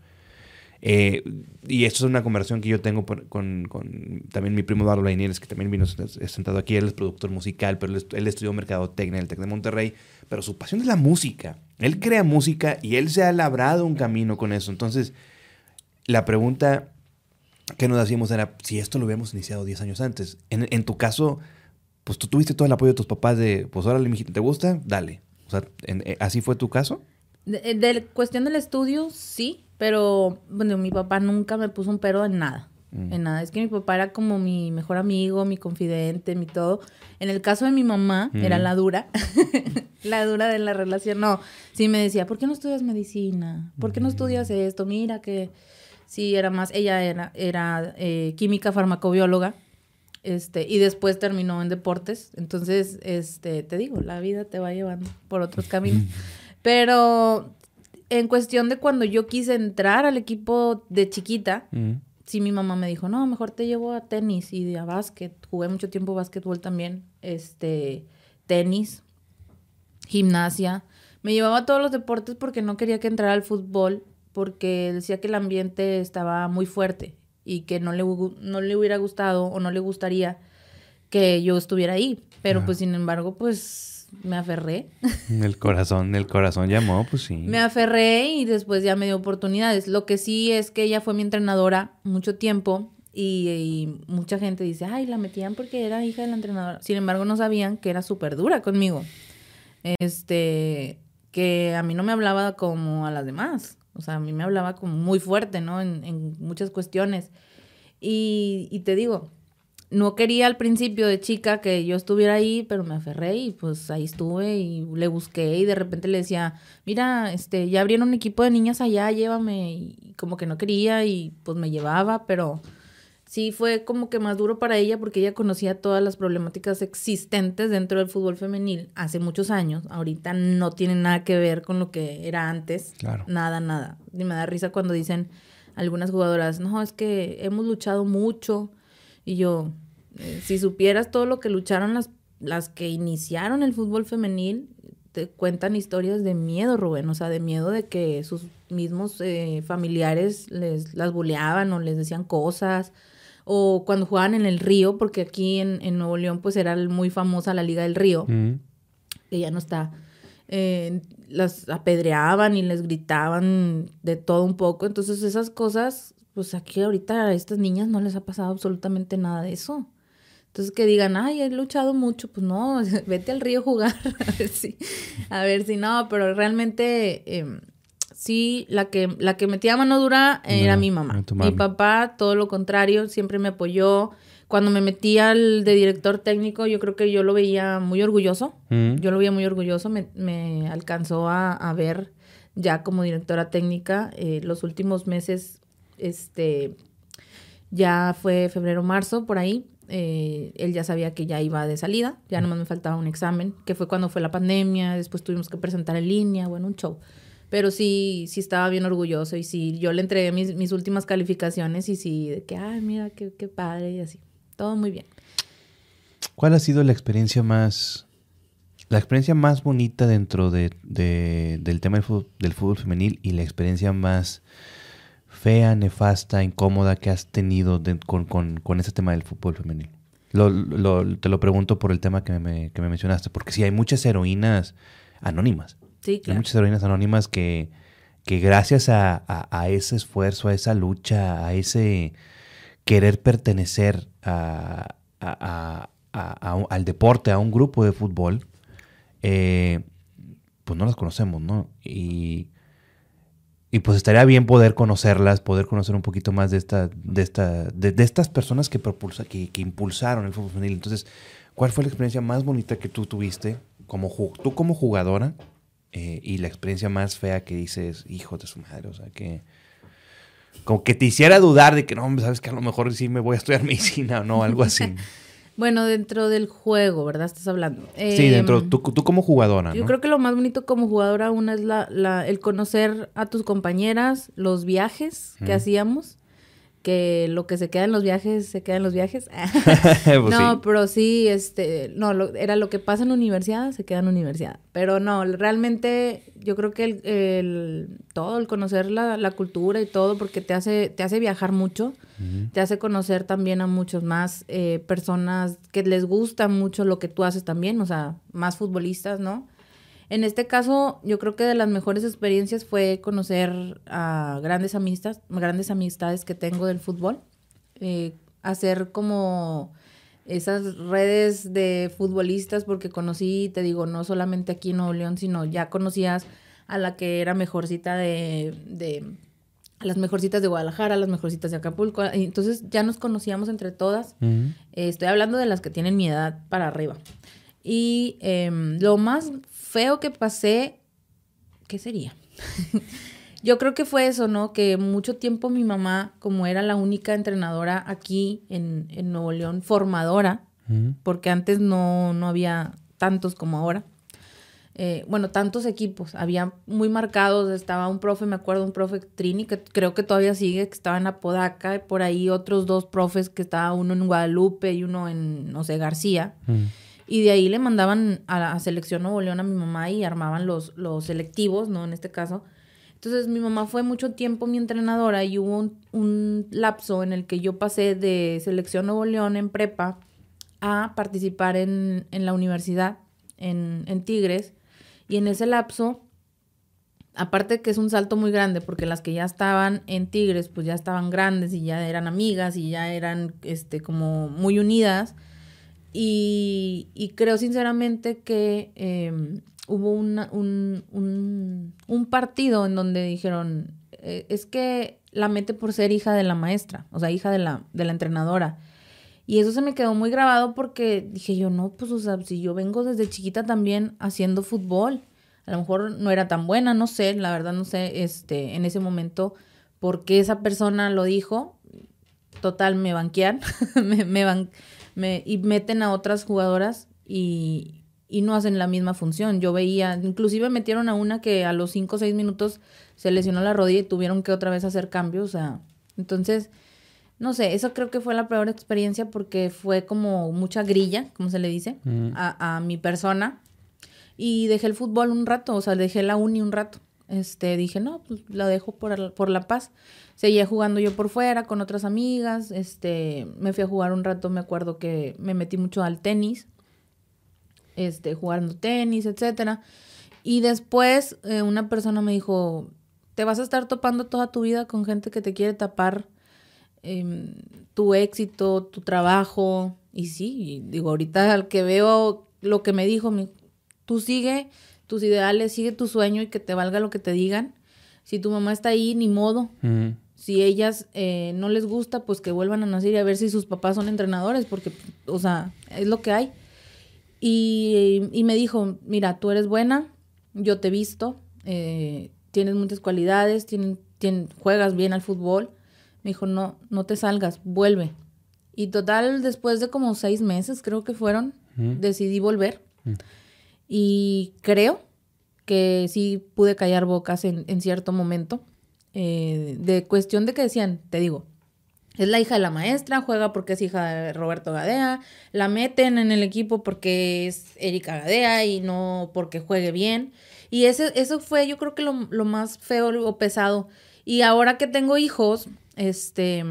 Eh, y esto es una conversación que yo tengo con, también mi primo Eduardo Lainieres, que también vino sentado aquí. Él es productor musical, pero él, est- él estudió mercadotecnia en el TEC de Monterrey. Pero su pasión es la música. Él crea música y él se ha labrado un camino con eso. Entonces, la pregunta que nos hacíamos era si esto lo hubiéramos iniciado 10 años antes. En, tu caso, pues tú tuviste todo el apoyo de tus papás de, pues órale, mijito, ¿te gusta? Dale. O sea, eh, ¿así fue tu caso? De, de cuestión del estudio, sí, pero bueno, mi papá nunca me puso un pero en nada. Mm. En nada. Es que mi papá era como mi mejor amigo, mi confidente, mi todo. En el caso de mi mamá, era Mm. la dura. la dura de la relación. No, sí me decía, ¿por qué no estudias medicina? ¿Por qué no estudias esto? Mira que sí, era más, ella era, era eh, química farmacobióloga. Este, y después terminó en deportes. Entonces, este, te digo, la vida te va llevando por otros caminos. Pero en cuestión de cuando yo quise entrar al equipo de chiquita, sí mi mamá me dijo, no, mejor te llevo a tenis y a básquet. Jugué mucho tiempo básquetbol también, este, tenis, gimnasia. Me llevaba a todos los deportes porque no quería que entrara al fútbol, porque decía que el ambiente estaba muy fuerte y que no le, no le hubiera gustado o no le gustaría que yo estuviera ahí. Pero pues sin embargo, pues me aferré. El corazón, el corazón llamó, pues sí. Me aferré y después ya me dio oportunidades. Lo que sí es que ella fue mi entrenadora mucho tiempo y, y mucha gente dice, ay, la metían porque era hija de la entrenadora. Sin embargo, no sabían que era súper dura conmigo. Este, que a mí no me hablaba como a las demás. O sea, a mí me hablaba como muy fuerte, ¿no? En, en muchas cuestiones. Y, y, te digo, no quería al principio de chica que yo estuviera ahí, pero me aferré y pues ahí estuve y le busqué y de repente le decía, mira, este, ya abrieron un equipo de niñas allá, llévame. Y como que no quería y pues me llevaba, pero sí fue como que más duro para ella porque ella conocía todas las problemáticas existentes dentro del fútbol femenil hace muchos años. Ahorita no tiene nada que ver con lo que era antes. Claro. Nada, nada. Y me da risa cuando dicen algunas jugadoras, no, es que hemos luchado mucho. Y yo, eh, si supieras todo lo que lucharon las, las que iniciaron el fútbol femenil, te cuentan historias de miedo, Rubén, o sea, de miedo de que sus mismos eh, familiares les las buleaban o les decían cosas o cuando jugaban en el río, porque aquí en, en Nuevo León pues era muy famosa la Liga del Río, que ya no está. Eh, las apedreaban y les gritaban de todo un poco. Entonces esas cosas, pues aquí ahorita a estas niñas no les ha pasado absolutamente nada de eso. Entonces que digan, ay, he luchado mucho, pues no, vete al río a jugar, a ver si, a ver si no, pero realmente eh, sí, la que, la que metía mano dura era mi mamá. Mi papá, todo lo contrario, siempre me apoyó. Cuando me metí al de director técnico, yo creo que yo lo veía muy orgulloso. Mm. Yo lo veía muy orgulloso. Me, me alcanzó a, a, ver ya como directora técnica eh, los últimos meses, este, ya fue febrero, marzo, por ahí. Eh, él ya sabía que ya iba de salida, ya nomás me faltaba un examen, que fue cuando fue la pandemia, después tuvimos que presentar en línea, bueno, un show. Pero sí, sí estaba bien orgulloso y sí, yo le entregué mis, mis últimas calificaciones y sí, de que, ay, mira, qué, qué padre y así. Todo muy bien. ¿Cuál ha sido la experiencia más, la experiencia más bonita dentro de, de, del tema del fútbol, del fútbol femenil y la experiencia más fea, nefasta, incómoda que has tenido de, con, con, con, ese tema del fútbol femenil? Lo, lo, te lo pregunto por el tema que me, que me mencionaste, porque sí hay muchas heroínas anónimas. Sí, Hay muchas heroínas anónimas que, que gracias a, a, ese esfuerzo, a esa lucha, a ese querer pertenecer a, al deporte, a un grupo de fútbol, eh, pues no las conocemos, ¿no? Y, y, pues estaría bien poder conocerlas, poder conocer un poquito más de esta, de esta, de, de estas personas que, propulsa, que, que, impulsaron el fútbol femenil. Entonces, ¿cuál fue la experiencia más bonita que tú tuviste como tú como jugadora eh, y la experiencia más fea que dices, hijo de su madre, o sea, que como que te hiciera dudar de que no, sabes que a lo mejor sí me voy a estudiar medicina o no, algo así. bueno, dentro del juego, ¿verdad? Estás hablando. sí, dentro, em, tú, tú, como jugadora. Yo creo que lo más bonito como jugadora, una es la, la el conocer a tus compañeras, los viajes que hacíamos que lo que se queda en los viajes se queda en los viajes. pues no, sí. pero sí, este, no, lo, era lo que pasa en universidad, se queda en universidad. Pero no, realmente yo creo que el, el todo, el conocer la, la, cultura y todo, porque te hace, te hace viajar mucho, uh -huh. te hace conocer también a muchos más eh, personas que les gusta mucho lo que tú haces también, o sea, más futbolistas, ¿no? En este caso, yo creo que de las mejores experiencias fue conocer a grandes amistades, grandes amistades que tengo del fútbol. Eh, hacer como esas redes de futbolistas, porque conocí, te digo, no solamente aquí en Nuevo León, sino ya conocías a la que era mejorcita de, de a las mejorcitas de Guadalajara, a las mejorcitas de Acapulco. Entonces ya nos conocíamos entre todas. Uh -huh. eh, estoy hablando de las que tienen mi edad para arriba. Y eh, lo más feo que pasé, ¿qué sería? Yo creo que fue eso, ¿no? Que mucho tiempo mi mamá, como era la única entrenadora aquí en, en Nuevo León, formadora, porque antes no, no había tantos como ahora. Eh, bueno, tantos equipos, había muy marcados, estaba un profe, me acuerdo, un profe Trini, que creo que todavía sigue, que estaba en Apodaca, y por ahí otros dos profes, que estaba uno en Guadalupe y uno en, no sé, García. Y de ahí le mandaban a la selección Nuevo León a mi mamá y armaban los, los selectivos, ¿no? En este caso. Entonces mi mamá fue mucho tiempo mi entrenadora y hubo un, un lapso en el que yo pasé de selección Nuevo León en prepa a participar en, en la universidad, en, en Tigres. Y en ese lapso, aparte que es un salto muy grande, porque las que ya estaban en Tigres, pues ya estaban grandes y ya eran amigas y ya eran este, como muy unidas. Y, creo sinceramente que em, hubo una, un, un, un, partido en donde dijeron, eh, es que la mete por ser hija de la maestra, o sea, hija de la, de la entrenadora. Y eso se me quedó muy grabado porque dije yo, no, pues, o sea, si yo vengo desde chiquita también haciendo fútbol, a lo mejor no era tan buena, no sé, la verdad no sé, este, en ese momento, por qué esa persona lo dijo, total, me banquean, me, me, ban me, y meten a otras jugadoras y, y, no hacen la misma función. Yo veía, inclusive metieron a una que a los 5 o 6 minutos se lesionó la rodilla y tuvieron que otra vez hacer cambios. O sea, entonces, no sé, eso creo que fue la peor experiencia porque fue como mucha grilla, como se le dice, mm. a, a mi persona. Y dejé el fútbol un rato, o sea, dejé la uni un rato. Este, dije, no, pues la dejo por, por la paz. Seguía jugando yo por fuera con otras amigas, este, me fui a jugar un rato, me acuerdo que me metí mucho al tenis, este, jugando tenis, etcétera. Y después eh, una persona me dijo, te vas a estar topando toda tu vida con gente que te quiere tapar eh, tu éxito, tu trabajo. Y sí, digo, ahorita al que veo lo que me dijo, tú sigue tus ideales, sigue tu sueño y que te valga lo que te digan. Si tu mamá está ahí, ni modo. Si ellas eh, no les gusta, pues que vuelvan a nacer y a ver si sus papás son entrenadores, porque, o sea, es lo que hay. Y, y me dijo, mira, tú eres buena, yo te he visto, eh, tienes muchas cualidades, tienes, juegas bien al fútbol. Me dijo, no, no te salgas, vuelve. Y total, después de como seis meses, creo que fueron, decidí volver. Y creo que sí pude callar bocas en, en cierto momento. Eh, de cuestión de que decían, te digo, es la hija de la maestra, juega porque es hija de Roberto Gadea, la meten en el equipo porque es Erika Gadea y no porque juegue bien. Y ese, eso fue yo creo que lo, lo más feo o pesado. Y ahora que tengo hijos, este,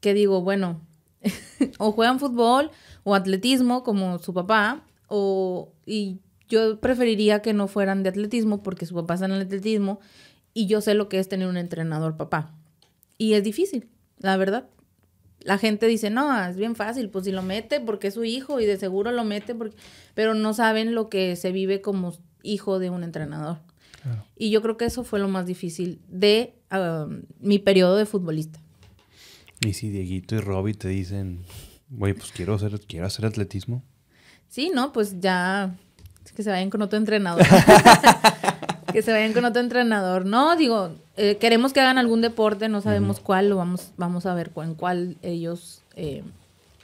que digo, bueno, o juegan fútbol o atletismo como su papá, o, y yo preferiría que no fueran de atletismo porque su papá está en el atletismo y yo sé lo que es tener un entrenador papá. Y es difícil, la verdad. La gente dice, no, es bien fácil, pues si lo mete porque es su hijo y de seguro lo mete, porque... pero no saben lo que se vive como hijo de un entrenador. Y yo creo que eso fue lo más difícil de um, mi periodo de futbolista. Y si Dieguito y Robbie te dicen, güey, pues quiero hacer, quiero hacer atletismo. Sí, no, pues ya que se vayan con otro entrenador. que se vayan con otro entrenador. No, digo, eh, queremos que hagan algún deporte, no sabemos cuál, lo vamos, vamos a ver en cuál ellos eh,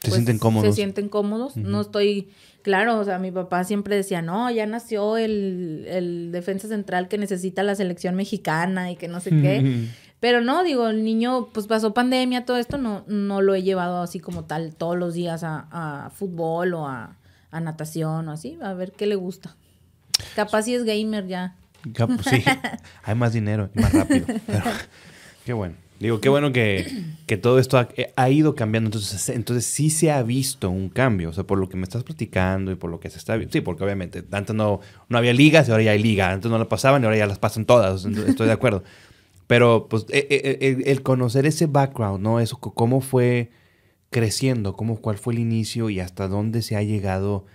se pues, sienten cómodos. Se sienten cómodos. No estoy, claro, o sea, mi papá siempre decía, no, ya nació el, el defensa central que necesita la selección mexicana y que no sé qué. Pero no, digo, el niño, pues pasó pandemia, todo esto, no, no lo he llevado así como tal todos los días a, a fútbol o a, a natación o así, a ver qué le gusta. Capaz si es gamer ya. Sí, hay más dinero y más rápido. qué bueno. Digo, qué bueno que, todo esto ha, ido cambiando. Entonces, entonces sí se ha visto un cambio. O sea, por lo que me estás platicando y por lo que se está viendo. Sí, porque obviamente antes no, no había ligas y ahora ya hay liga. Antes no la pasaban y ahora ya las pasan todas. Estoy de acuerdo. Pero pues e, e, e, el, conocer ese background, ¿no? Eso, cómo fue creciendo, cómo, cuál fue el inicio y hasta dónde se ha llegado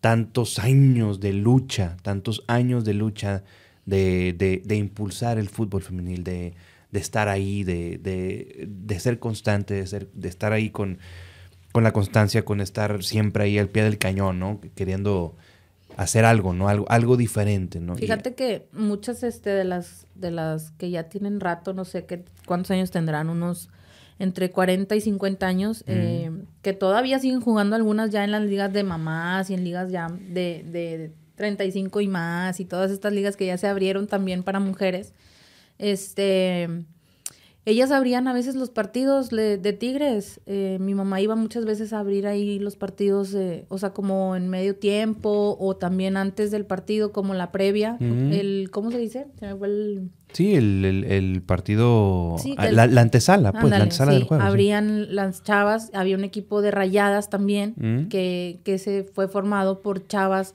tantos años de lucha, tantos años de lucha de, de, impulsar el fútbol femenil, de, de estar ahí, de, de, ser constante, de, ser, de estar ahí con, con la constancia, con estar siempre ahí al pie del cañón, ¿no? Queriendo hacer algo, ¿no? Algo, algo diferente, ¿no? Fíjate que muchas este, de las de las que ya tienen rato, no sé qué cuántos años tendrán, unos entre 40 y 50 años, eh, que todavía siguen jugando algunas ya en las ligas de mamás y en ligas ya de, de 35 y más y todas estas ligas que ya se abrieron también para mujeres. Este, ellas abrían a veces los partidos de, Tigres. Eh, mi mamá iba muchas veces a abrir ahí los partidos, o sea, como en medio tiempo o también antes del partido, como la previa. El, ¿Cómo se dice? Se me fue el... Sí, el, partido, ah, la, antesala, pues, la antesala del juego. Abrían las chavas, había un equipo de rayadas también, que, que se fue formado por chavas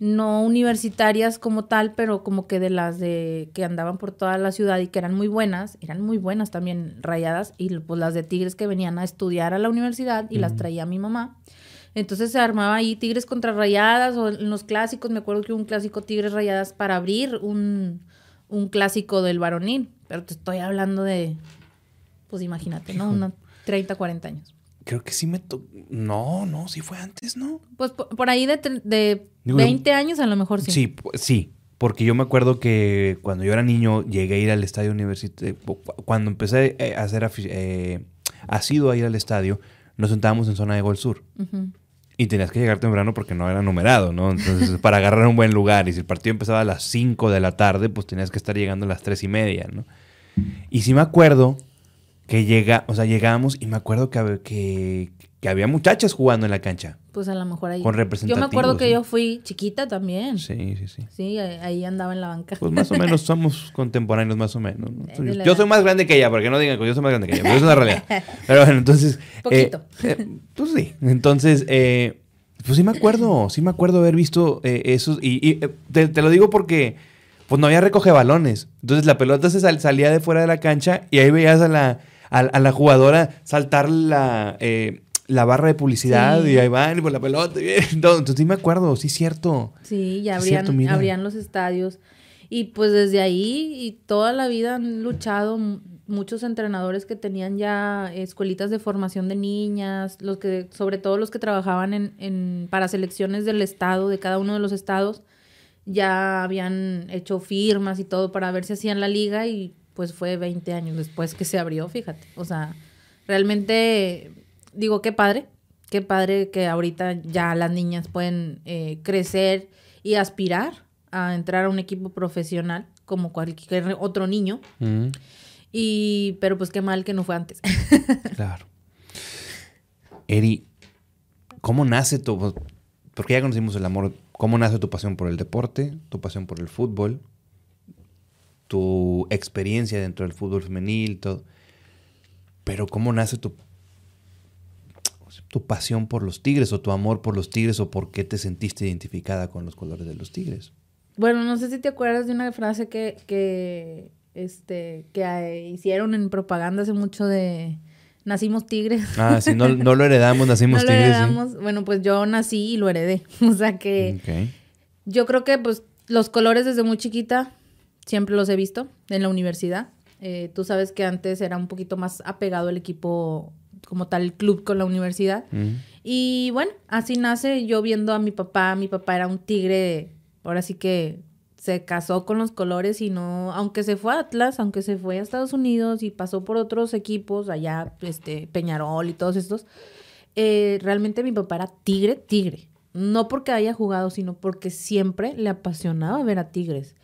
no universitarias como tal, pero como que de las de que andaban por toda la ciudad y que eran muy buenas, eran muy buenas también rayadas, y pues las de Tigres que venían a estudiar a la universidad y las traía mi mamá. Entonces se armaba ahí Tigres contra Rayadas o en los clásicos, me acuerdo que hubo un clásico Tigres Rayadas para abrir un, un clásico del varonil, pero te estoy hablando de, pues imagínate, ¿no? Unos 30, 40 años. Creo que sí me tocó. No, no, sí fue antes, ¿no? Pues por, ahí de, de 20 años a lo mejor sí. Sí, sí. Porque yo me acuerdo que cuando yo era niño llegué a ir al estadio universitario. Cuando empecé eh, a hacer eh, sido a ir al estadio, nos sentábamos en zona de Gol Sur. Y tenías que llegar temprano porque no era numerado, ¿no? Entonces, para agarrar un buen lugar. Y si el partido empezaba a las 5 de la tarde, pues tenías que estar llegando a las 3 y media, ¿no? Y sí me acuerdo que llega, o sea, llegábamos y me acuerdo que, que, que, había muchachas jugando en la cancha. Pues a lo mejor ahí. Con representativos. Yo me acuerdo que yo fui chiquita también. Sí, sí, sí. Sí, ahí andaba en la banca. Pues más o menos somos contemporáneos, más o menos. Yo soy más grande que ella, porque no digan que yo soy más grande que ella, pero es una realidad. Pero bueno, entonces. Poquito. Eh, eh, pues sí. Entonces, eh, pues sí me acuerdo, sí me acuerdo haber visto esos. Y, te, te lo digo porque pues no había recoge balones. Entonces la pelota se salía de fuera de la cancha y ahí veías a la, a, la jugadora saltar la, eh, la barra de publicidad y ahí van y por la pelota. Entonces sí me acuerdo, sí cierto. Sí, ya abrían, los estadios. Y pues desde ahí y toda la vida han luchado muchos entrenadores que tenían ya escuelitas de formación de niñas, los que, sobre todo los que trabajaban en, en, para selecciones del estado, de cada uno de los estados, ya habían hecho firmas y todo para ver si hacían la liga y pues fue 20 años después que se abrió, fíjate. O sea, realmente digo, qué padre, qué padre que ahorita ya las niñas pueden eh, crecer y aspirar a entrar a un equipo profesional como cualquier otro niño. Mm. Y, pero pues qué mal que no fue antes. claro. Eri, ¿cómo nace tu, porque ya conocimos el amor, cómo nace tu pasión por el deporte, tu pasión por el fútbol, tu experiencia dentro del fútbol femenil, todo. Pero ¿cómo nace tu, tu pasión por los tigres o tu amor por los tigres o por qué te sentiste identificada con los colores de los tigres? Bueno, no sé si te acuerdas de una frase que, que, este, que hicieron en propaganda hace mucho de nacimos tigres. Ah, sí, no, lo heredamos, nacimos no Lo heredamos. Bueno, pues yo nací y lo heredé. O sea que yo creo que pues los colores desde muy chiquita siempre los he visto en la universidad. Eh, tú sabes que antes era un poquito más apegado el equipo como tal, club con la universidad. Y bueno, así nace yo viendo a mi papá. Mi papá era un tigre, ahora sí que se casó con los colores y no, aunque se fue a Atlas, aunque se fue a Estados Unidos y pasó por otros equipos, allá, este, Peñarol y todos estos, eh, realmente mi papá era tigre, tigre. No porque haya jugado, sino porque siempre le apasionaba ver a Tigres.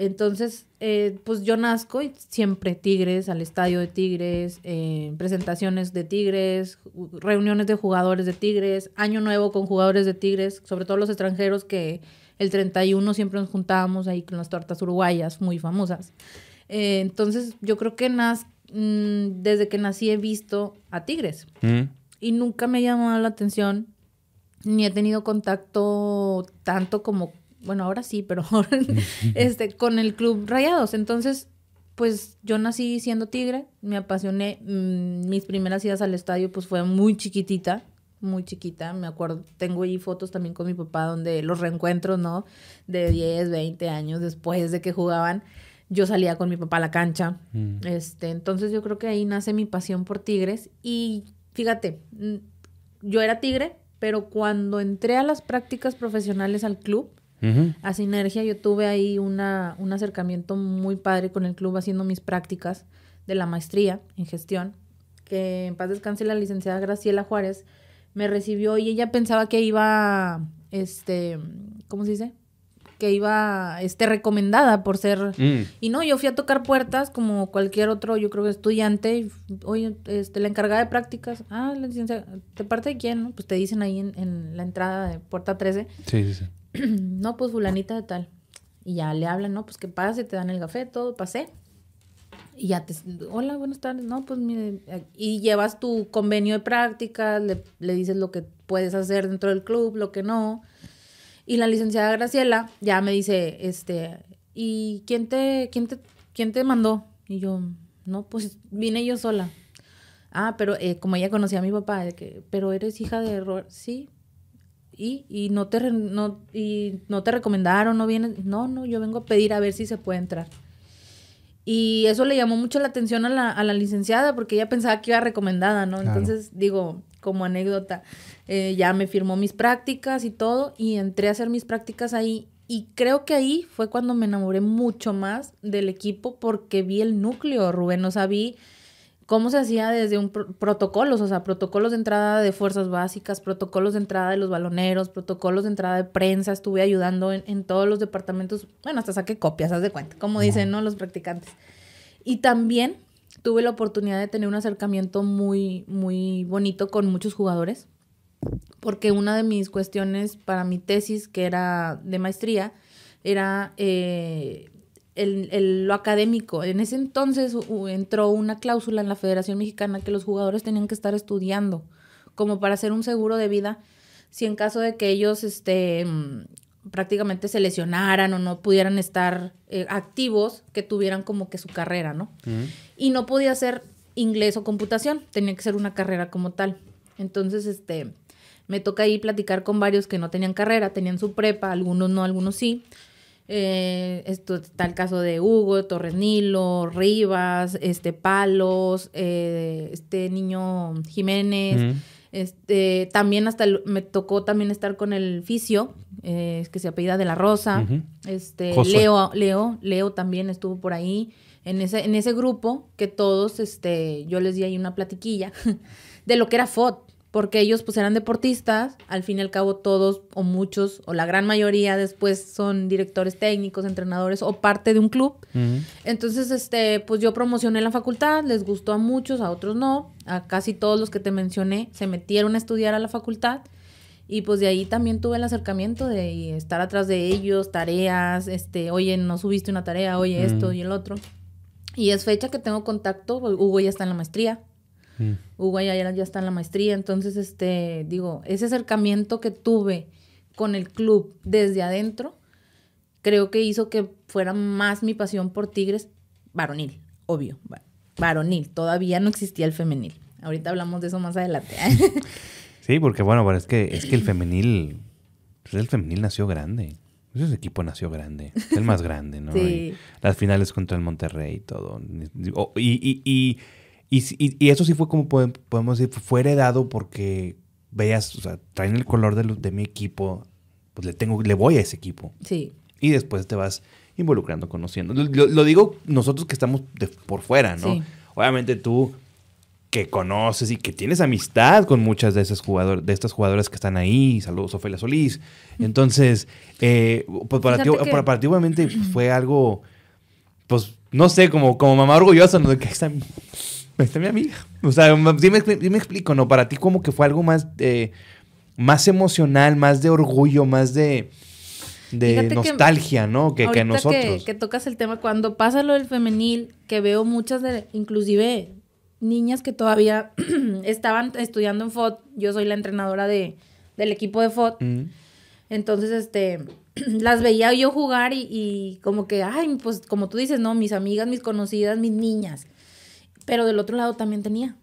Entonces, eh, pues yo nazco y siempre Tigres, al estadio de Tigres, eh, presentaciones de Tigres, reuniones de jugadores de Tigres, año nuevo con jugadores de Tigres, sobre todo los extranjeros que el 31 siempre nos juntábamos ahí con las tortas uruguayas muy famosas. Eh, entonces, yo creo que mm, desde que nací he visto a Tigres mm. y nunca me ha llamado la atención ni he tenido contacto tanto como bueno, ahora sí, pero este, con el club Rayados. Entonces, pues yo nací siendo tigre, me apasioné. Mm, mis primeras idas al estadio, pues fue muy chiquitita, muy chiquita. Me acuerdo, tengo ahí fotos también con mi papá donde los reencuentros, ¿no? De 10, 20 años después de que jugaban. Yo salía con mi papá a la cancha. Mm. Este, entonces yo creo que ahí nace mi pasión por tigres. Y fíjate, mm, yo era tigre, pero cuando entré a las prácticas profesionales al club, a Sinergia. Yo tuve ahí una, un acercamiento muy padre con el club haciendo mis prácticas de la maestría en gestión, que en paz descanse la licenciada Graciela Juárez me recibió y ella pensaba que iba, este, ¿cómo se dice? que iba este, recomendada por ser... Mm. Y no, yo fui a tocar puertas como cualquier otro, yo creo que estudiante. Oye, este, la encargada de prácticas, ah, la licencia, ¿de parte de quién? Pues te dicen ahí en, la entrada de puerta 13. Sí, sí, sí. no, pues fulanita de tal. Y ya le hablan, no, pues que pase, te dan el café, todo, pasé. Y ya te, hola, buenas tardes, no, pues mire, y llevas tu convenio de prácticas, le, le dices lo que puedes hacer dentro del club, lo que no. Y la licenciada Graciela ya me dice, este, ¿y quién te, quién te, quién te mandó? Y yo, no, pues vine yo sola. Ah, pero eh, como ella conocía a mi papá, que, pero eres hija de error, sí. Y, y no te no, y no te recomendaron, no vienes. No, no, yo vengo a pedir a ver si se puede entrar. Y eso le llamó mucho la atención a la, a la licenciada porque ella pensaba que iba recomendada, ¿no? Entonces, digo, como anécdota, eh, ya me firmó mis prácticas y todo, y entré a hacer mis prácticas ahí. Y creo que ahí fue cuando me enamoré mucho más del equipo porque vi el núcleo, Rubén. O sea, vi cómo se hacía desde un protocolos, o sea, protocolos de entrada de fuerzas básicas, protocolos de entrada de los baloneros, protocolos de entrada de prensa. Estuve ayudando en, todos los departamentos. Bueno, hasta saqué copias, haz de cuenta, como dicen, ¿no? Los practicantes. Y también tuve la oportunidad de tener un acercamiento muy, muy bonito con muchos jugadores porque una de mis cuestiones para mi tesis, que era de maestría, era eh, el, lo académico. En ese entonces entró una cláusula en la Federación Mexicana que los jugadores tenían que estar estudiando como para hacer un seguro de vida si en caso de que ellos este, mm, prácticamente se lesionaran o no pudieran estar eh, activos, que tuvieran como que su carrera, ¿no? Y no podía ser inglés o computación, tenía que ser una carrera como tal. Entonces, este, me toca ahí platicar con varios que no tenían carrera, tenían su prepa, algunos no, algunos sí. Eh, esto está el caso de Hugo, Torres Nilo, Rivas, este Palos, eh, este niño Jiménez. Este, también hasta me tocó también estar con el Fisio, eh, que se apellida de la Rosa. Este, Leo, Leo, Leo también estuvo por ahí. En ese, en ese grupo que todos, este, yo les di ahí una platiquilla de lo que era FOT porque ellos pues eran deportistas, al fin y al cabo todos o muchos o la gran mayoría después son directores técnicos, entrenadores o parte de un club. Entonces, este, pues yo promocioné la facultad, les gustó a muchos, a otros no, a casi todos los que te mencioné se metieron a estudiar a la facultad y pues de ahí también tuve el acercamiento de estar atrás de ellos, tareas, este, oye, no subiste una tarea, oye, esto y el otro. Y es fecha que tengo contacto, Hugo ya está en la maestría. Mm. Hugo ya, ya está en la maestría, entonces, este, digo, ese acercamiento que tuve con el club desde adentro, creo que hizo que fuera más mi pasión por Tigres varonil, obvio, varonil, todavía no existía el femenil. Ahorita hablamos de eso más adelante. sí, porque bueno, es que es que el femenil, pues el femenil nació grande. Ese equipo nació grande, el más grande, ¿no? Sí. las finales contra el Monterrey y todo. y, y y, y, eso sí fue como podemos decir, fue heredado porque veas, o sea, traen el color de, de mi equipo, pues le tengo, le voy a ese equipo. Sí. Y después te vas involucrando, conociendo. Lo, digo nosotros que estamos por fuera, ¿no? Obviamente tú que conoces y que tienes amistad con muchas de esas jugadores, de estas jugadoras que están ahí. Saludos, Ofelia Solís. Entonces, eh, pues para ti, para ti, obviamente fue algo, pues, no sé, como, como mamá orgullosa, ¿no? De que están está mi amiga. O sea, sí me, explico, ¿no? Para ti como que fue algo más, más emocional, más de orgullo, más de, de nostalgia, ¿no? Que, que nosotros. Que, que, tocas el tema, cuando pasa lo del femenil, que veo muchas de, inclusive niñas que todavía estaban estudiando en FOD, yo soy la entrenadora de, del equipo de FOD, entonces, este, las veía yo jugar y, y como que, ay, pues como tú dices, ¿no? Mis amigas, mis conocidas, mis niñas. Pero del otro lado también tenía.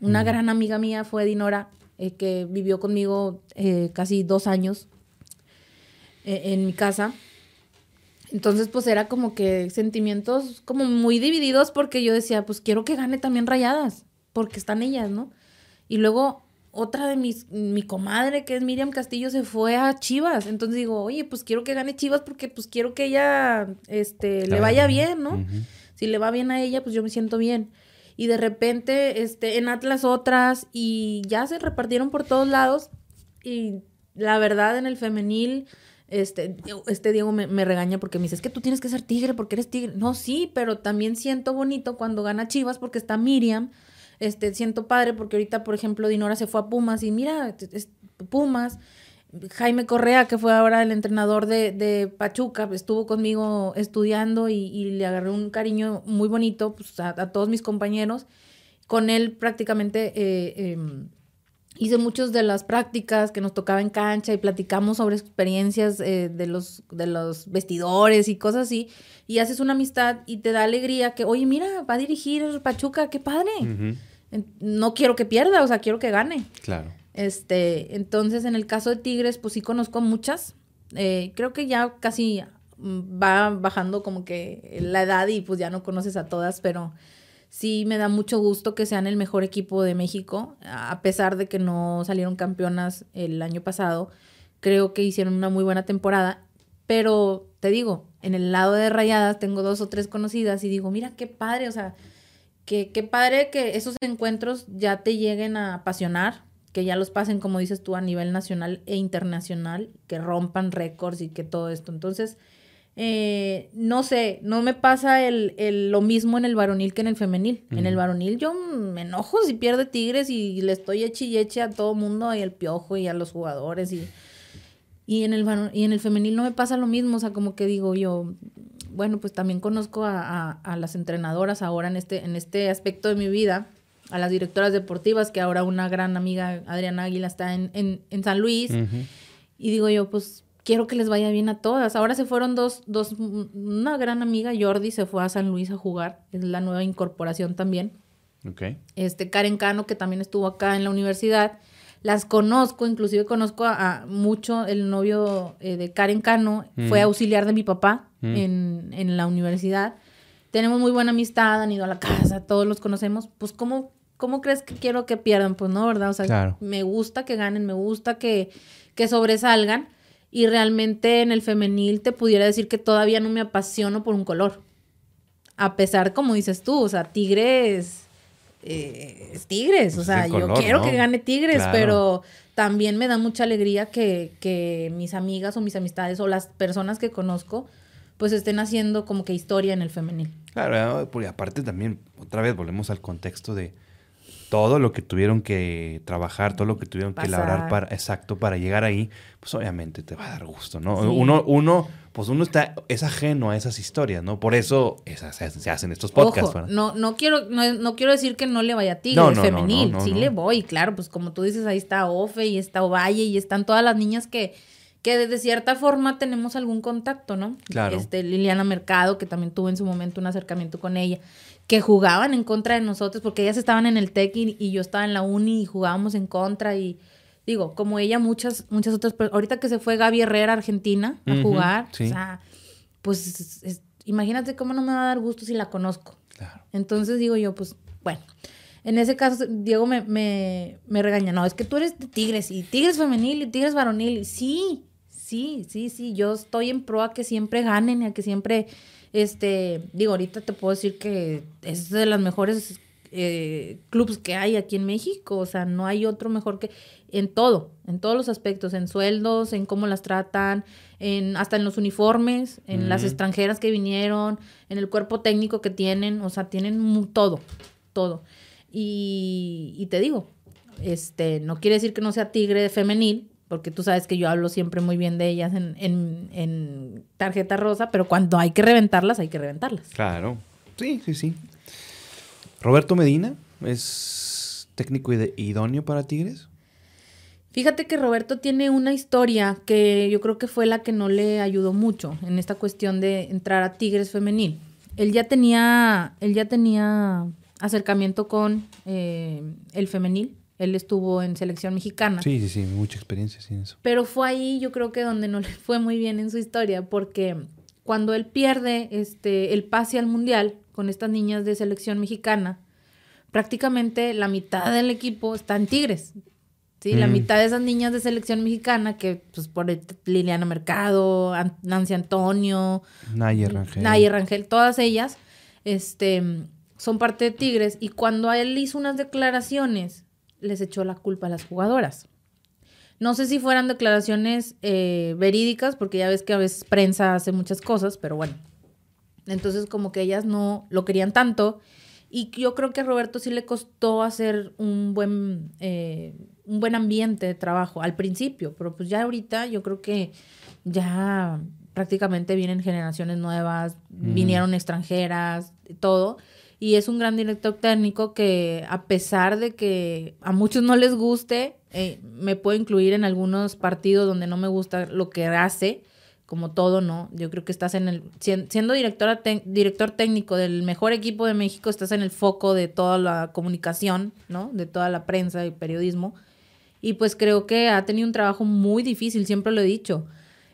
Una gran amiga mía fue Dinora, eh, que vivió conmigo eh, casi dos años eh, en mi casa. Entonces, pues era como que sentimientos como muy divididos porque yo decía, pues quiero que gane también rayadas, porque están ellas, ¿no? Y luego otra de mis, mi comadre, que es Miriam Castillo, se fue a Chivas. Entonces digo, oye, pues quiero que gane Chivas porque pues quiero que ella este, le vaya bien, ¿no? Si le va bien a ella, pues yo me siento bien. Y de repente, este, en Atlas otras, y ya se repartieron por todos lados. Y la verdad, en el femenil, este, este Diego me, regaña porque me dice, es que tú tienes que ser tigre porque eres tigre. No, sí, pero también siento bonito cuando gana Chivas porque está Miriam. Este, siento padre porque ahorita, por ejemplo, Dinora se fue a Pumas y mira, es Pumas. Jaime Correa, que fue ahora el entrenador de, de Pachuca, estuvo conmigo estudiando y, le agarré un cariño muy bonito pues, a, todos mis compañeros. Con él prácticamente eh, em, hice muchas de las prácticas que nos tocaba en cancha y platicamos sobre experiencias eh, de, los, de los vestidores y cosas así. Y haces una amistad y te da alegría que, oye, mira, va a dirigir Pachuca, qué padre. No quiero que pierda, o sea, quiero que gane. Claro. Este, entonces, en el caso de Tigres, pues sí conozco muchas. Eh, creo que ya casi mm, va bajando como que la edad y pues ya no conoces a todas, pero sí me da mucho gusto que sean el mejor equipo de México, a pesar de que no salieron campeonas el año pasado. Creo que hicieron una muy buena temporada, pero te digo, en el lado de Rayadas tengo dos o tres conocidas y digo, mira qué padre, o sea, qué, qué padre que esos encuentros ya te lleguen a apasionar, que ya los pasen, como dices tú, a nivel nacional e internacional, que rompan récords y que todo esto. Entonces, eh, no sé, no me pasa el, el, lo mismo en el varonil que en el femenil. En el varonil yo me enojo si pierde Tigres y le estoy eche y eche a todo mundo, y al piojo y a los jugadores. Y, y, en el, y en el femenil no me pasa lo mismo, o sea, como que digo yo, bueno, pues también conozco a, a, las entrenadoras ahora en este, en este aspecto de mi vida, a las directoras deportivas, que ahora una gran amiga, Adriana Águila, está en, en, en San Luis. Y digo yo, pues quiero que les vaya bien a todas. Ahora se fueron dos, dos, una gran amiga, Jordi, se fue a San Luis a jugar, es la nueva incorporación también. Este, Karen Cano, que también estuvo acá en la universidad. Las conozco, inclusive conozco a, mucho, el novio eh, de Karen Cano fue mm. auxiliar de mi papá mm. en, en la universidad. Tenemos muy buena amistad, han ido a la casa, todos los conocemos. Pues, ¿cómo, cómo crees que quiero que pierdan? Pues no, ¿verdad? O sea, me gusta que ganen, me gusta que, que sobresalgan y realmente en el femenil te pudiera decir que todavía no me apasiono por un color. A pesar, como dices tú, o sea, Tigres eh, es Tigres, o sea, yo quiero que gane Tigres, pero también me da mucha alegría que, que mis amigas o mis amistades o las personas que conozco pues estén haciendo como que historia en el femenil. Claro, porque aparte también, otra vez volvemos al contexto de todo lo que tuvieron que trabajar, todo lo que tuvieron que labrar para, exacto, para llegar ahí, pues obviamente te va a dar gusto, ¿no? Uno, uno, pues uno está, es ajeno a esas historias, ¿no? Por eso esas, se hacen estos podcasts. no, no quiero, no, quiero decir que no le vaya a ti, no, femenil, sí le voy, claro, pues como tú dices, ahí está Ofe y está Ovalle y están todas las niñas que, que de cierta forma tenemos algún contacto, ¿no? Claro. Este, Liliana Mercado, que también tuve en su momento un acercamiento con ella que jugaban en contra de nosotros, porque ellas estaban en el TEC y, yo estaba en la uni y jugábamos en contra y digo, como ella, muchas, muchas otras, ahorita que se fue Gaby Herrera a Argentina a jugar, o sea, pues imagínate cómo no me va a dar gusto si la conozco. Entonces digo yo, pues bueno, en ese caso Diego me, me, me regaña, no, es que tú eres de Tigres y Tigres femenil y Tigres varonil, sí, sí, sí, sí, yo estoy en pro a que siempre ganen y a que siempre este, digo, ahorita te puedo decir que es de las mejores eh, clubes que hay aquí en México. O sea, no hay otro mejor que en todo, en todos los aspectos, en sueldos, en cómo las tratan, en hasta en los uniformes, en las extranjeras que vinieron, en el cuerpo técnico que tienen, o sea, tienen todo, todo. Y, y te digo, este, no quiere decir que no sea tigre femenil, porque tú sabes que yo hablo siempre muy bien de ellas en, en, tarjeta rosa, pero cuando hay que reventarlas, hay que reventarlas. Claro, sí, sí, sí. Roberto Medina es técnico idóneo para Tigres. Fíjate que Roberto tiene una historia que yo creo que fue la que no le ayudó mucho en esta cuestión de entrar a Tigres femenil. Él ya tenía, él ya tenía acercamiento con eh, el femenil, él estuvo en selección mexicana. Sí, sí, sí, mucha experiencia en eso. Pero fue ahí yo creo que donde no le fue muy bien en su historia, porque cuando él pierde este, el pase al mundial con estas niñas de selección mexicana, prácticamente la mitad del equipo está en Tigres. ¿sí? La mitad de esas niñas de selección mexicana que, pues, por Liliana Mercado, Nancy Antonio, Nayer Rangel. Nayer Rangel, todas ellas, este, son parte de Tigres. Y cuando él hizo unas declaraciones, les echó la culpa a las jugadoras. No sé si fueran declaraciones eh, verídicas, porque ya ves que a veces prensa hace muchas cosas, pero bueno. Entonces, como que ellas no lo querían tanto. Y yo creo que a Roberto sí le costó hacer un buen, eh, un buen ambiente de trabajo al principio, pero pues ya ahorita yo creo que ya prácticamente vienen generaciones nuevas, vinieron extranjeras, todo. Y es un gran director técnico que a pesar de que a muchos no les guste, eh, me puedo incluir en algunos partidos donde no me gusta lo que hace, como todo, ¿no? Yo creo que estás en el, siendo directora director técnico del mejor equipo de México, estás en el foco de toda la comunicación, ¿no? De toda la prensa y periodismo. Y pues creo que ha tenido un trabajo muy difícil, siempre lo he dicho.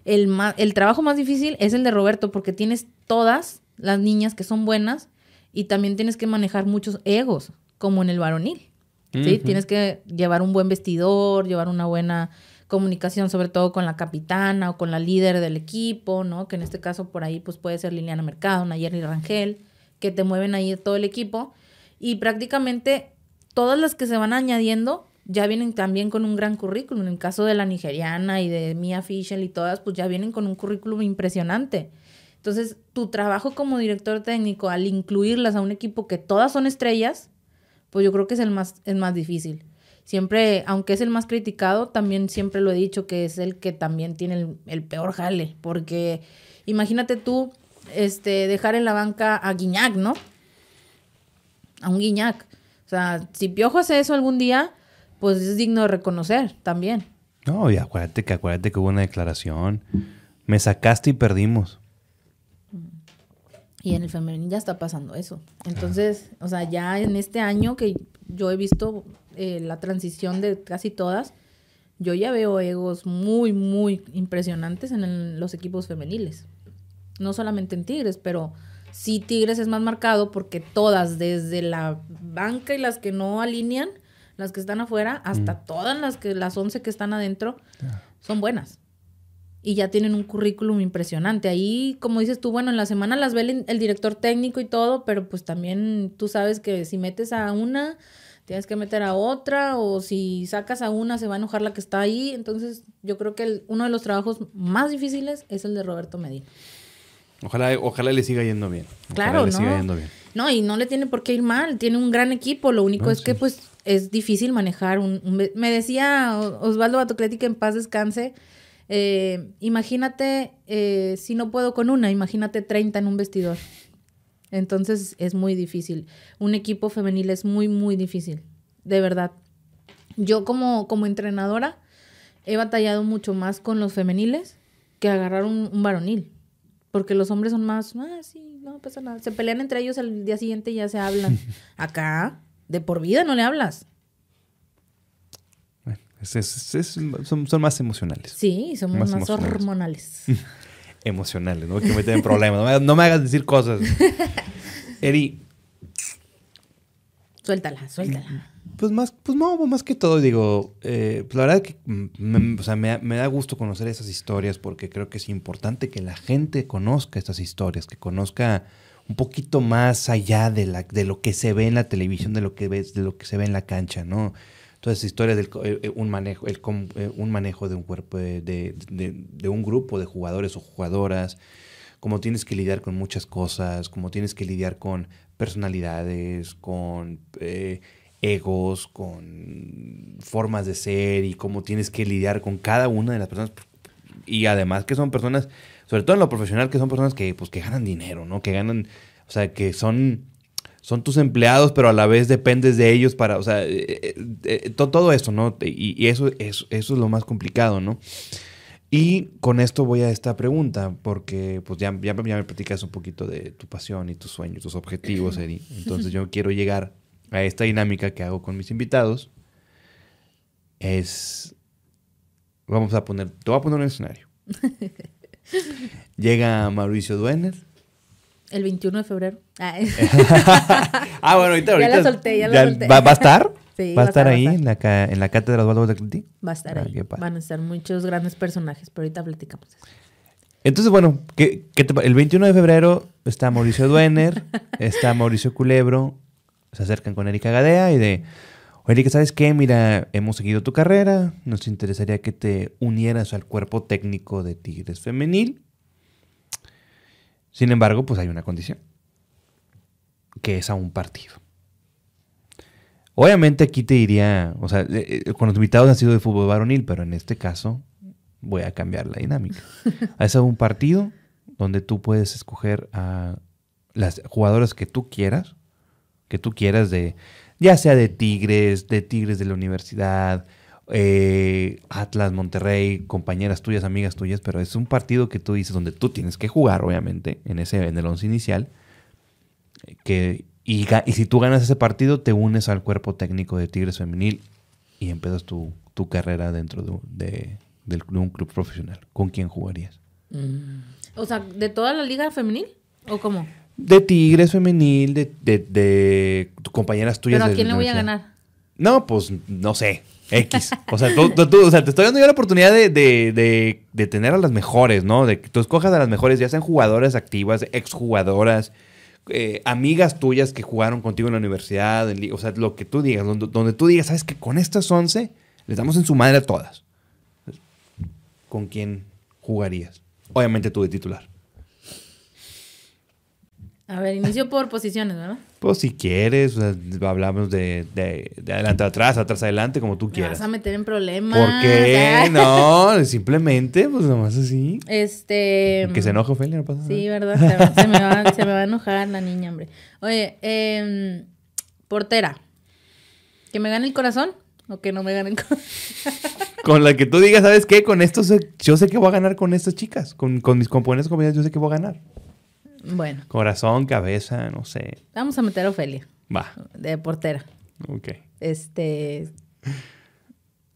El, el trabajo más difícil es el de Roberto, porque tienes todas las niñas que son buenas y también tienes que manejar muchos egos, como en el varonil. ¿sí? Tienes que llevar un buen vestidor, llevar una buena comunicación, sobre todo con la capitana o con la líder del equipo, ¿no? Que en este caso por ahí pues puede ser Liliana Mercado, Nayeli Rangel, que te mueven ahí todo el equipo. Y prácticamente todas las que se van añadiendo ya vienen también con un gran currículum. En el caso de la nigeriana y de Mia Fischel y todas, pues ya vienen con un currículum impresionante. Entonces, tu trabajo como director técnico, al incluirlas a un equipo que todas son estrellas, pues yo creo que es el más, es más difícil. Siempre, aunque es el más criticado, también siempre lo he dicho que es el que también tiene el, peor jale, porque imagínate tú este, dejar en la banca a Guiñac, ¿no? A un Guiñac. O sea, si Piojo hace eso algún día, pues es digno de reconocer también. No, y acuérdate que acuérdate que hubo una declaración. Me sacaste y perdimos. Y en el femenil ya está pasando eso. Entonces, o sea, ya en este año que yo he visto eh, la transición de casi todas, yo ya veo egos muy, muy impresionantes en los equipos femeniles. No solamente en Tigres, pero sí Tigres es más marcado porque todas, desde la banca y las que no alinean, las que están afuera, hasta mm. todas las que las 11 que están adentro, son buenas y ya tienen un currículum impresionante. Ahí, como dices tú, bueno, en la semana las ve el, director técnico y todo, pero pues también tú sabes que si metes a una, tienes que meter a otra, o si sacas a una, se va a enojar la que está ahí. Entonces, yo creo que uno de los trabajos más difíciles es el de Roberto Medina. Ojalá, ojalá le siga yendo bien. claro, no. No, y no le tiene por qué ir mal, tiene un gran equipo, lo único es que pues es difícil manejar un, Me decía Osvaldo Batocleti que en paz descanse, eh, imagínate, eh, si no puedo con una, imagínate 30 en un vestidor. Entonces es muy difícil. Un equipo femenil es muy, muy difícil. De verdad. Yo como, como entrenadora he batallado mucho más con los femeniles que agarrar un, un varonil. Porque los hombres son más, ah, sí, no pasa nada. Se pelean entre ellos al día siguiente y ya se hablan. Acá, de por vida no le hablas son, más emocionales. Sí, somos más, hormonales. emocionales, ¿no? Que meten en problemas. No me, hagas decir cosas. Eri. Suéltala, suéltala. Pues más, pues no, más que todo, digo, eh, pues la verdad que me, o sea, me, da gusto conocer esas historias porque creo que es importante que la gente conozca estas historias, que conozca un poquito más allá de, la, de lo que se ve en la televisión, de lo que ves, de lo que se ve en la cancha, ¿no? Esas historias del eh, eh, un manejo, el, eh, un manejo de un cuerpo, de, un grupo de jugadores o jugadoras, cómo tienes que lidiar con muchas cosas, cómo tienes que lidiar con personalidades, con egos, con formas de ser y cómo tienes que lidiar con cada una de las personas. Y además que son personas, sobre todo en lo profesional, que son personas que, pues, que ganan dinero, ¿no? Que ganan, o sea, que son son tus empleados, pero a la vez dependes de ellos para, o sea, eh, eh, eh, todo, eso, ¿no? Y, eso, eso, eso, es lo más complicado, ¿no? Y con esto voy a esta pregunta, porque pues ya, ya, me platicas un poquito de tu pasión y tus sueños, tus objetivos, Eri. Entonces yo quiero llegar a esta dinámica que hago con mis invitados. Es, vamos a poner, te voy a poner un escenario. Llega Mauricio Duener el 21 de febrero. ah, bueno, ahorita, ahorita. Ya la solté, ya la solté. ¿va, a estar? Sí, ¿Va a estar a ahí estar. en la, en la cátedra Osvaldo de Cleti? Va a estar Ah, ahí. Van a estar muchos grandes personajes, pero ahorita platicamos eso. Entonces, bueno, ¿qué, qué te el 21 de febrero está Mauricio Duener, está Mauricio Culebro, se acercan con Erika Gadea y de, Erika, ¿sabes qué? Mira, hemos seguido tu carrera, nos interesaría que te unieras al cuerpo técnico de Tigres Femenil. Sin embargo, pues hay una condición, que es a un partido. Obviamente aquí te diría, o sea, eh, eh, con los invitados han sido de fútbol varonil, pero en este caso voy a cambiar la dinámica. Es un partido donde tú puedes escoger a las jugadoras que tú quieras, que tú quieras de, ya sea de Tigres, de Tigres de la universidad, eh, Atlas, Monterrey, compañeras tuyas, amigas tuyas, pero es un partido que tú dices donde tú tienes que jugar, obviamente, en ese en el once inicial, que y, si tú ganas ese partido, te unes al cuerpo técnico de Tigres Femenil y empiezas tu, tu carrera dentro de, de- un club profesional. ¿Con quién jugarías? O sea, ¿de toda la liga femenil? ¿O cómo? De Tigres Femenil, de, de, compañeras tuyas. ¿Pero a quién le voy a ganar? No, pues no sé. X. O sea, te estoy dando yo la oportunidad de, tener a las mejores, ¿no? De que tú escojas a las mejores, ya sean jugadoras activas, exjugadoras, eh, amigas tuyas que jugaron contigo en la universidad, o sea, lo que tú digas, donde, donde tú digas, ¿sabes que Con estas 11 les damos en su madre a todas. ¿Con quién jugarías? Obviamente tú de titular. A ver, inicio por posiciones, ¿verdad? Pues si quieres, o sea, hablamos de, de- de adelante a atrás, atrás adelante, como tú Me quieras. vas a meter en problemas. ¿Por qué? No, simplemente, pues nomás así. Este. Que se enoje Ophelia, no pasa Sí, nada. ¿verdad? Se, me va, se me va a enojar la niña, hombre. Oye, em, portera. ¿Que me gane el corazón o que no me gane el corazón? Con la que tú digas, ¿sabes qué? Con esto yo sé que voy a ganar con estas chicas. Con, con mis componentes compañeras, yo sé que voy a ganar. Bueno, Corazón, cabeza, no sé. vamos a meter a Ofelia, Va. de portera. Ok. Este.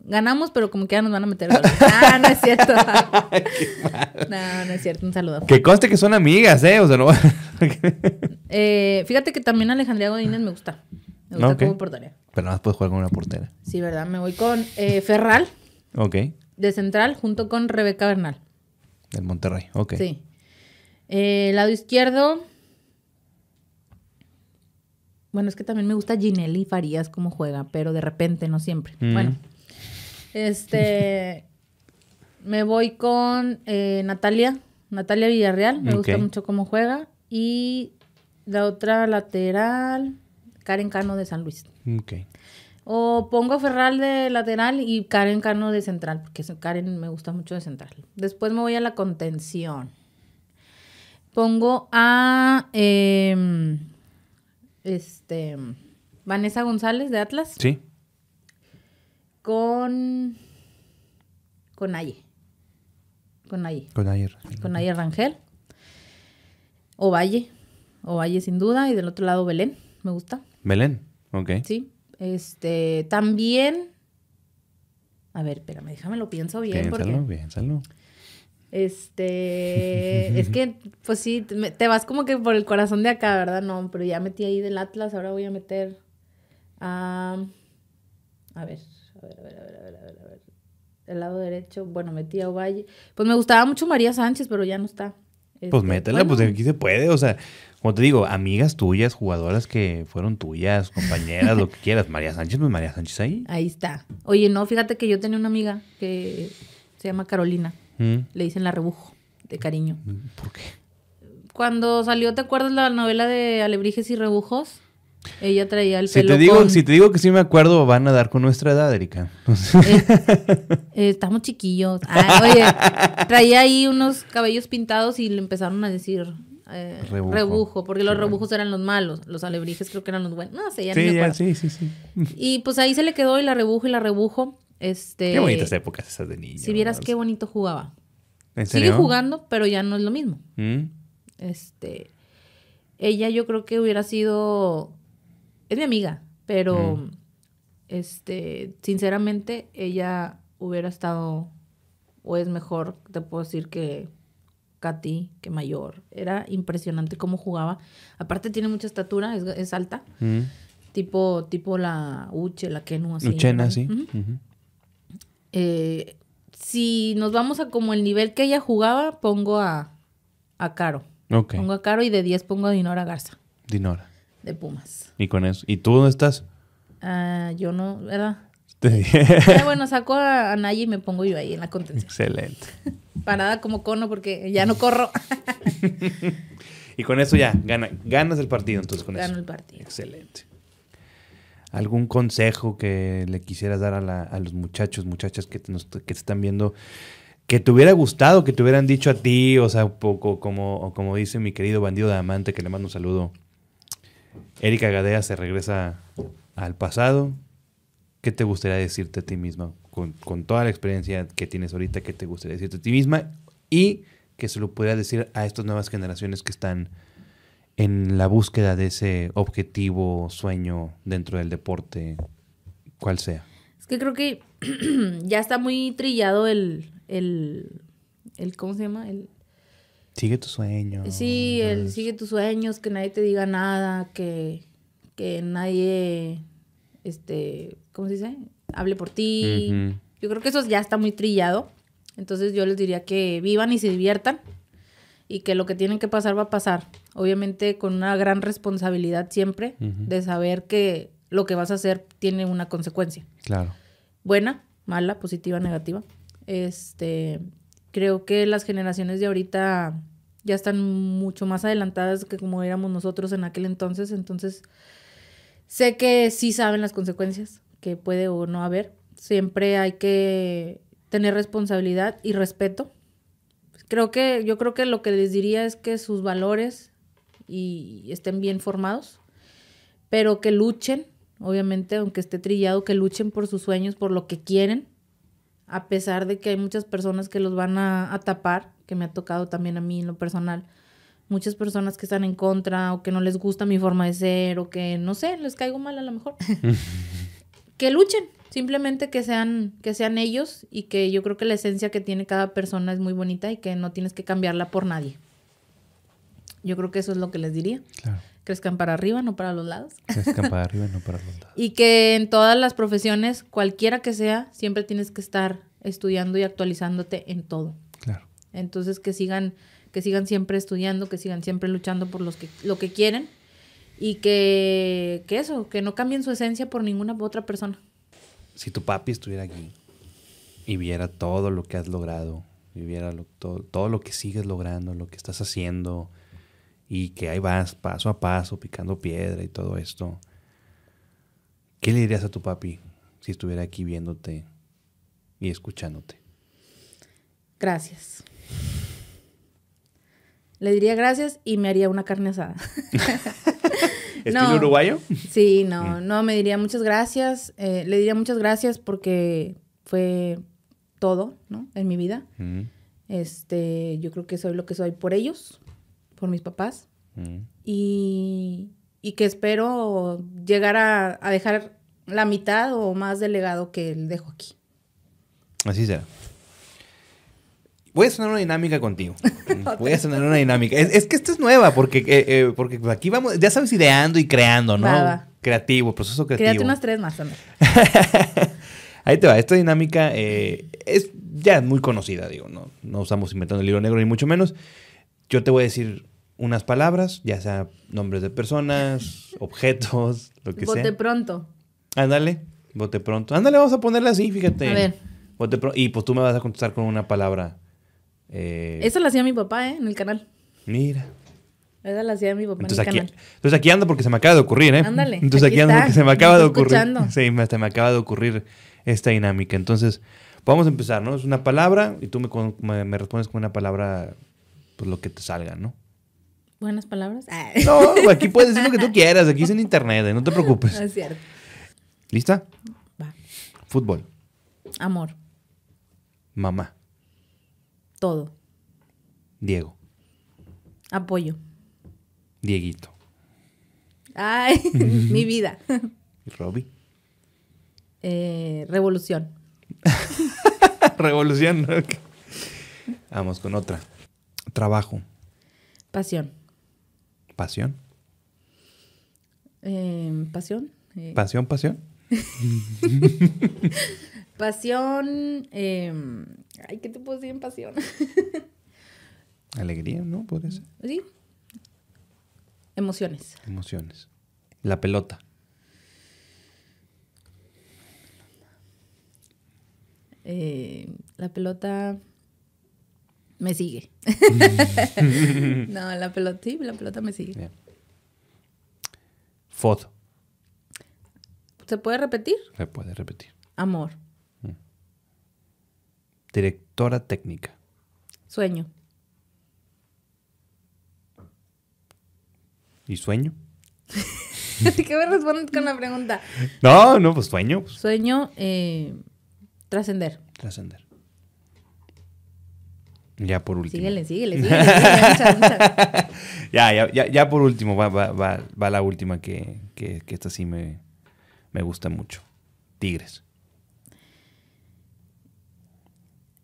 Ganamos, pero como que ya nos van a meter. Ah, no es cierto. no, no es cierto. Un saludo. Que conste que son amigas, ¿eh? O sea, no. Eh, fíjate que también Alejandría Godínez me gusta. Me gusta como portera. Pero nada más puedes jugar con una portera. Sí, ¿verdad? Me voy con eh, Ferral Ok. de central junto con Rebeca Bernal. Del Monterrey. Ok. Sí. Eh, lado izquierdo. Bueno, es que también me gusta Ginelli Farías cómo juega, pero de repente, no siempre. Mm. Bueno. Este. me voy con eh, Natalia. Natalia Villarreal. Me gusta mucho cómo juega. Y la otra lateral. Karen Cano de San Luis. Ok. O pongo a Ferral de lateral y Karen Cano de central, porque Karen me gusta mucho de central. Después me voy a la contención. Pongo a em, este Vanessa González de Atlas Sí. con con Aye. Con Aye. Con ayer. Con Aye Rangel. O Valle. O Valle sin duda. Y del otro lado Belén. Me gusta. Belén. Ok. Sí. Este, también. A ver, espérame, déjame lo pienso bien Piénsalo, porque. piénsalo. Este. es que, pues sí, te vas como que por el corazón de acá, ¿verdad? No, pero ya metí ahí del Atlas, ahora voy a meter a. A ver, a ver, a ver, a ver, a ver, a ver, a ver. El lado derecho, bueno, metí a Ovalle. Pues me gustaba mucho María Sánchez, pero ya no está. Pues Este, métela, bueno, pues aquí se puede. O sea, como te digo, amigas tuyas, jugadoras que fueron tuyas, compañeras, lo que quieras. María Sánchez, pues María Sánchez ahí. Ahí está. Oye, no, fíjate que yo tenía una amiga que se llama Carolina. Mm, Le dicen la rebujo, de cariño. ¿Por qué? Cuando salió, ¿te acuerdas la novela de Alebrijes y Rebujos? Ella traía el Si pelo te, digo, con- si te digo que sí me acuerdo, van a dar con nuestra edad, Erika. Eh, estamos chiquillos. Ah, oye, traía ahí unos cabellos pintados y le empezaron a decir eh, Rebujo. rebujo. porque Sí, los rebujos eran los malos. Los alebrijes creo que eran los buenos. No sé, ya sí, me ya, acuerdo. sí, sí, sí. Y pues ahí se le quedó y la rebujo y la rebujo. Este, Qué bonitas épocas esas de niño. Si vieras qué bonito jugaba. ¿En Sigue serio? jugando, pero ya no es lo mismo. Mm, Este, ella yo creo que hubiera sido, es mi amiga, pero, este, sinceramente, ella hubiera estado, o es mejor, te puedo decir que Katy, que mayor. Era impresionante cómo jugaba. Aparte tiene mucha estatura, es, es alta. mm. Tipo, tipo la Uche, la Kenu, así. Uchena, sí. Eh, si nos vamos a como el nivel que ella jugaba, pongo a, a Caro. Pongo a Caro y de 10 pongo a Dinora Garza, Dinora. de Pumas. Y con eso. ¿Y tú dónde estás? Ah, yo no, ¿verdad? Eh, bueno, saco a, a Naya y me pongo yo ahí en la contención. Excelente. Parada como cono porque ya no corro. Y con eso ya, gana, ganas el partido entonces con Gano eso. el partido. Excelente. ¿Algún consejo que le quisieras dar a, la- a los muchachos, muchachas que te, están viendo, que te hubiera gustado, que te hubieran dicho a ti, o sea, un poco como, como dice mi querido bandido de amante, que le mando un saludo. Erika Gadea se regresa al pasado. ¿Qué te gustaría decirte a ti misma? Con, con toda la experiencia que tienes ahorita, ¿qué te gustaría decirte a ti misma? Y que se lo pudieras decir a estas nuevas generaciones que están en la búsqueda de ese objetivo, sueño dentro del deporte, cual sea. Es que creo que ya está muy trillado el, el, el ¿cómo se llama? El, Sigue tu sueño. sí, el sigue tus sueños, que nadie te diga nada, que, que nadie, este, ¿cómo se dice? Hable por ti. Yo creo que eso ya está muy trillado. Entonces yo les diría que vivan y se diviertan y que lo que tienen que pasar va a pasar. Obviamente con una gran responsabilidad siempre de saber que lo que vas a hacer tiene una consecuencia. Claro. Buena, mala, positiva, negativa. Este, creo que las generaciones de ahorita ya están mucho más adelantadas que como éramos nosotros en aquel entonces. Entonces, sé que sí saben las consecuencias que puede o no haber. Siempre hay que tener responsabilidad y respeto. Creo que, yo creo que lo que les diría es que sus valores y estén bien formados, pero que luchen, obviamente, aunque esté trillado, que luchen por sus sueños, por lo que quieren, a pesar de que hay muchas personas que los van a, a tapar, que me ha tocado también a mí en lo personal, muchas personas que están en contra o que no les gusta mi forma de ser o que, no sé, les caigo mal a lo mejor. que luchen, simplemente que sean, que sean ellos y que yo creo que la esencia que tiene cada persona es muy bonita y que no tienes que cambiarla por nadie. Yo creo que eso es lo que les diría. Claro. Crezcan para arriba, no para los lados. Crezcan para arriba, no para los lados. Y que en todas las profesiones, cualquiera que sea, siempre tienes que estar estudiando y actualizándote en todo. Claro. Entonces que sigan, que sigan siempre estudiando, que sigan siempre luchando por los que, lo que quieren y que, que eso, que no cambien su esencia por ninguna otra persona. Si tu papi estuviera aquí y viera todo lo que has logrado, y viera lo- todo, todo lo que sigues logrando, lo que estás haciendo, y que ahí vas paso a paso, picando piedra y todo esto, ¿qué le dirías a tu papi si estuviera aquí viéndote y escuchándote? Gracias. Le diría gracias y me haría una carne asada. ¿Estilo No. uruguayo? Sí, no, no, me diría muchas gracias. eh, le diría muchas gracias porque fue todo, ¿no? En mi vida. Mm, Este, yo creo que soy lo que soy por ellos, por mis papás. mm. Y, y que espero llegar a, a dejar la mitad o más del legado que dejo aquí. Así será. Voy a sonar una dinámica contigo. Voy a sonar una dinámica. Es, es que esta es nueva, porque, eh, eh, porque aquí vamos, ya sabes, ideando y creando, ¿no? Va. Creativo, proceso creativo. Créate unas tres más también. Ahí te va. Esta dinámica eh, es ya muy conocida, digo, no, no estamos inventando el libro negro ni mucho menos. Yo te voy a decir unas palabras, ya sea nombres de personas, objetos, lo que Bote sea. pronto. Ándale, bote pronto. Ándale, vamos a ponerle así, fíjate. A ver. Bote pro- y pues tú me vas a contestar con una palabra. eh, Eso lo hacía mi papá, ¿eh? En el canal. Mira. Esa la hacía mi papá Entonces en el aquí, canal. entonces aquí ando porque se me acaba de ocurrir, ¿eh? Ándale, Entonces aquí, aquí ando está, porque se me acaba de ocurrir. escuchando. Sí, me, hasta me acaba de ocurrir esta dinámica. Entonces, vamos a empezar, ¿no? Es una palabra y tú me, me, me respondes con una palabra, pues lo que te salga, ¿no? Buenas palabras. Ah. No, aquí puedes decir lo que tú quieras. Aquí es en internet, ¿eh? no te preocupes. No es cierto. ¿Lista? Va. Fútbol. Amor. Mamá. Todo. Diego. Apoyo. Dieguito. Ay, mi vida. Robbie. Eh, revolución. Revolución. Vamos con otra. Trabajo. Pasión. Pasión. Eh, pasión. Eh, ¿Pasión, pasión? pasión. em, ay, ¿qué te puedo decir en pasión? Alegría, ¿no? Puede ser. ¿Sí? Emociones. Emociones. La pelota. Eh, la pelota me sigue. no, la pelota, sí, la pelota me sigue. Bien. Foto. ¿Se puede repetir? Se puede repetir. Amor, Directora técnica. sueño, ¿Y sueño? ¿Qué me respondes con la pregunta? No, no, pues sueño. Pues, Sueño, eh, trascender. trascender. Ya por último. Síguele, síguele, síguele. síguele, muchas, muchas. Ya, ya, ya, ya por último va, va, va, va la última que, que, que esta sí me, me gusta mucho. Tigres.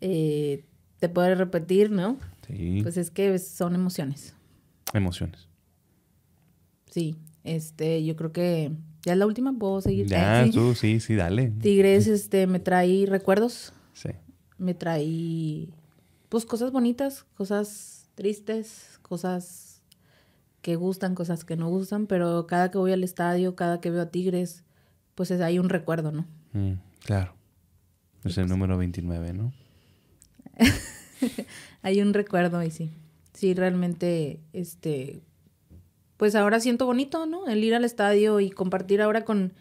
Eh, Te puedes repetir, ¿no? Sí. Pues es que son emociones. Emociones. Sí. Este, yo creo que ya es la última, puedo seguir. Ya, Eh, sí. tú, sí, sí, dale. Tigres, este, me trae recuerdos, Sí. me trae, pues, cosas bonitas, cosas tristes, cosas que gustan, cosas que no gustan, pero cada que voy al estadio, cada que veo a Tigres, pues es, hay un recuerdo, ¿no? Mm, claro. Es el número 29, ¿no? Hay un recuerdo y sí. Sí, realmente, este, pues ahora siento bonito, ¿no? El ir al estadio y compartir ahora con,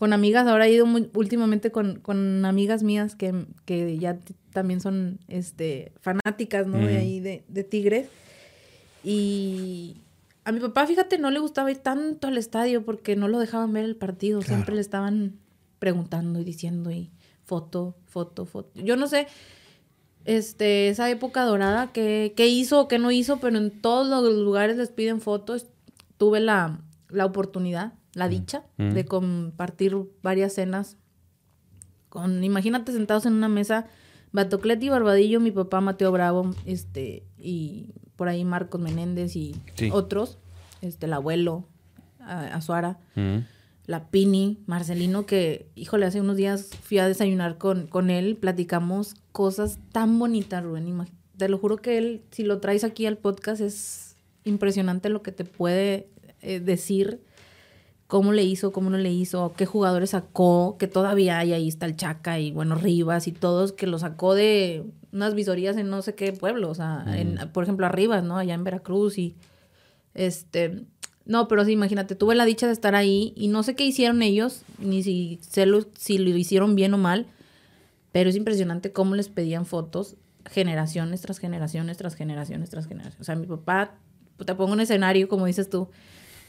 con amigas. Ahora he ido muy- últimamente con, con amigas mías que, que ya también son, este, fanáticas, ¿no? De ahí, de, de Tigres. Y a mi papá, fíjate, no le gustaba ir tanto al estadio porque no lo dejaban ver el partido. Claro. Siempre le estaban preguntando y diciendo y foto, foto, foto. Yo no sé, este, esa época dorada, qué, qué hizo o qué no hizo, pero en todos los lugares les piden fotos. Tuve la, la oportunidad, la dicha, Mm. de compartir varias cenas con, imagínate, sentados en una mesa, Batocleti Barbadillo, mi papá Mateo Bravo, este, y por ahí Marcos Menéndez y Sí. otros, este, el abuelo, a- Azuara Mm. la Pini, Marcelino, que, híjole, hace unos días fui a desayunar con, con él, platicamos cosas tan bonitas, Rubén. Te lo juro que él, si lo traes aquí al podcast, es impresionante lo que te puede eh, decir, cómo le hizo, cómo no le hizo, qué jugadores sacó, que todavía hay ahí está el Chaca y bueno, Rivas y todos, que lo sacó de unas visorías en no sé qué pueblo, o sea, en, por ejemplo, Arribas, ¿no? Allá en Veracruz y este, no, pero sí, imagínate, tuve la dicha de estar ahí y no sé qué hicieron ellos, ni si, sé lo, si lo hicieron bien o mal, pero es impresionante cómo les pedían fotos generaciones tras generaciones, tras generaciones, tras generaciones. O sea, mi papá, te pongo un escenario, como dices tú,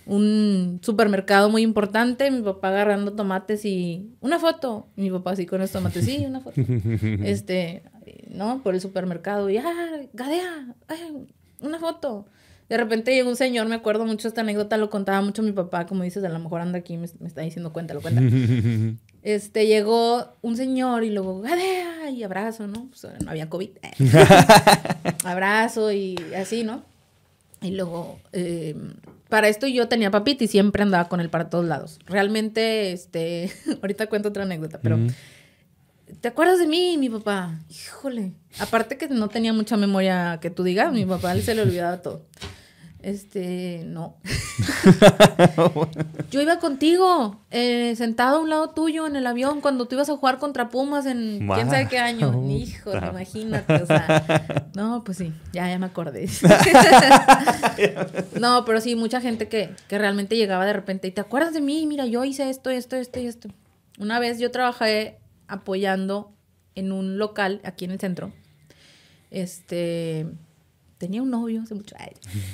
un supermercado muy importante, mi papá agarrando tomates y una foto, mi papá así con los tomates, sí, una foto. este, ¿no? Por el supermercado, y, ah, gadea, ay, una foto. De repente llegó un señor, me acuerdo mucho esta anécdota, lo contaba mucho mi papá, como dices, a lo mejor anda aquí, me, me está diciendo cuéntalo, cuéntalo. Este, llegó un señor y luego, gadea, y abrazo, ¿no? Pues, no había COVID. abrazo y así, ¿no? Y luego, eh, para esto yo tenía papita y siempre andaba con él para todos lados. Realmente, este, ahorita cuento otra anécdota, pero... ¿Te acuerdas de mí, mi papá? Híjole. Aparte que no tenía mucha memoria que tú digas, mi papá se le olvidaba todo. Este, no. Yo iba contigo, eh, sentado a un lado tuyo en el avión cuando tú ibas a jugar contra Pumas en quién sabe qué año. Híjole, imagínate, o sea. No, pues sí, ya, ya me acordé. no, pero sí, mucha gente que, que realmente llegaba de repente y te acuerdas de mí, mira, yo hice esto, esto, esto y esto. Una vez yo trabajé apoyando en un local aquí en el centro. Este, tenía un novio hace mucho, ay,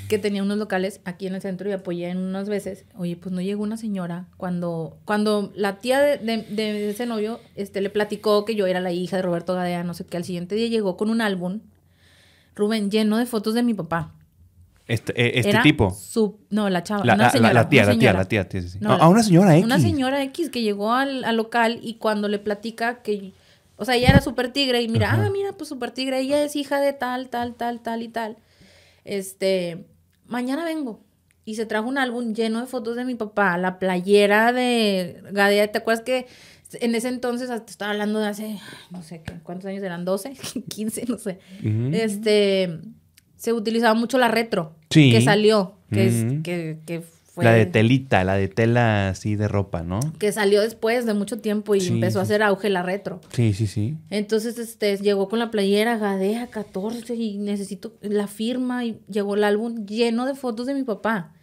que tenía unos locales aquí en el centro y apoyé en unas veces. Oye, pues no llegó una señora cuando, cuando la tía de, de- de ese novio este, le platicó que yo era la hija de Roberto Gadea, no sé qué, al siguiente día llegó con un álbum, Rubén, lleno de fotos de mi papá. Este, eh, este Era tipo. su- no, la chava, La, una la- la- señora. la tía, una la tía, la tía, tía, sí, sí. No, la- ah, una señora X. Una señora X que llegó al, al local y cuando le platica que, o sea, ella era super tigre y mira, Ajá. ah, mira, pues super tigre, ella es hija de tal, tal, tal, tal y tal. Este, mañana vengo. y se trajo un álbum lleno de fotos de mi papá, la playera de Gadea. ¿Te acuerdas que en ese entonces, te estaba hablando de hace, no sé, ¿cuántos años eran? ¿12? 15, no sé. Este, se utilizaba mucho la retro. Sí. Que salió, que, es, que, que fue... La de telita, la de tela así de ropa, ¿no? Que salió después de mucho tiempo y Sí, empezó a hacer auge la retro. Sí, sí, sí. Entonces, este, llegó con la playera Gadea 14 y necesito la firma y llegó el álbum lleno de fotos de mi papá.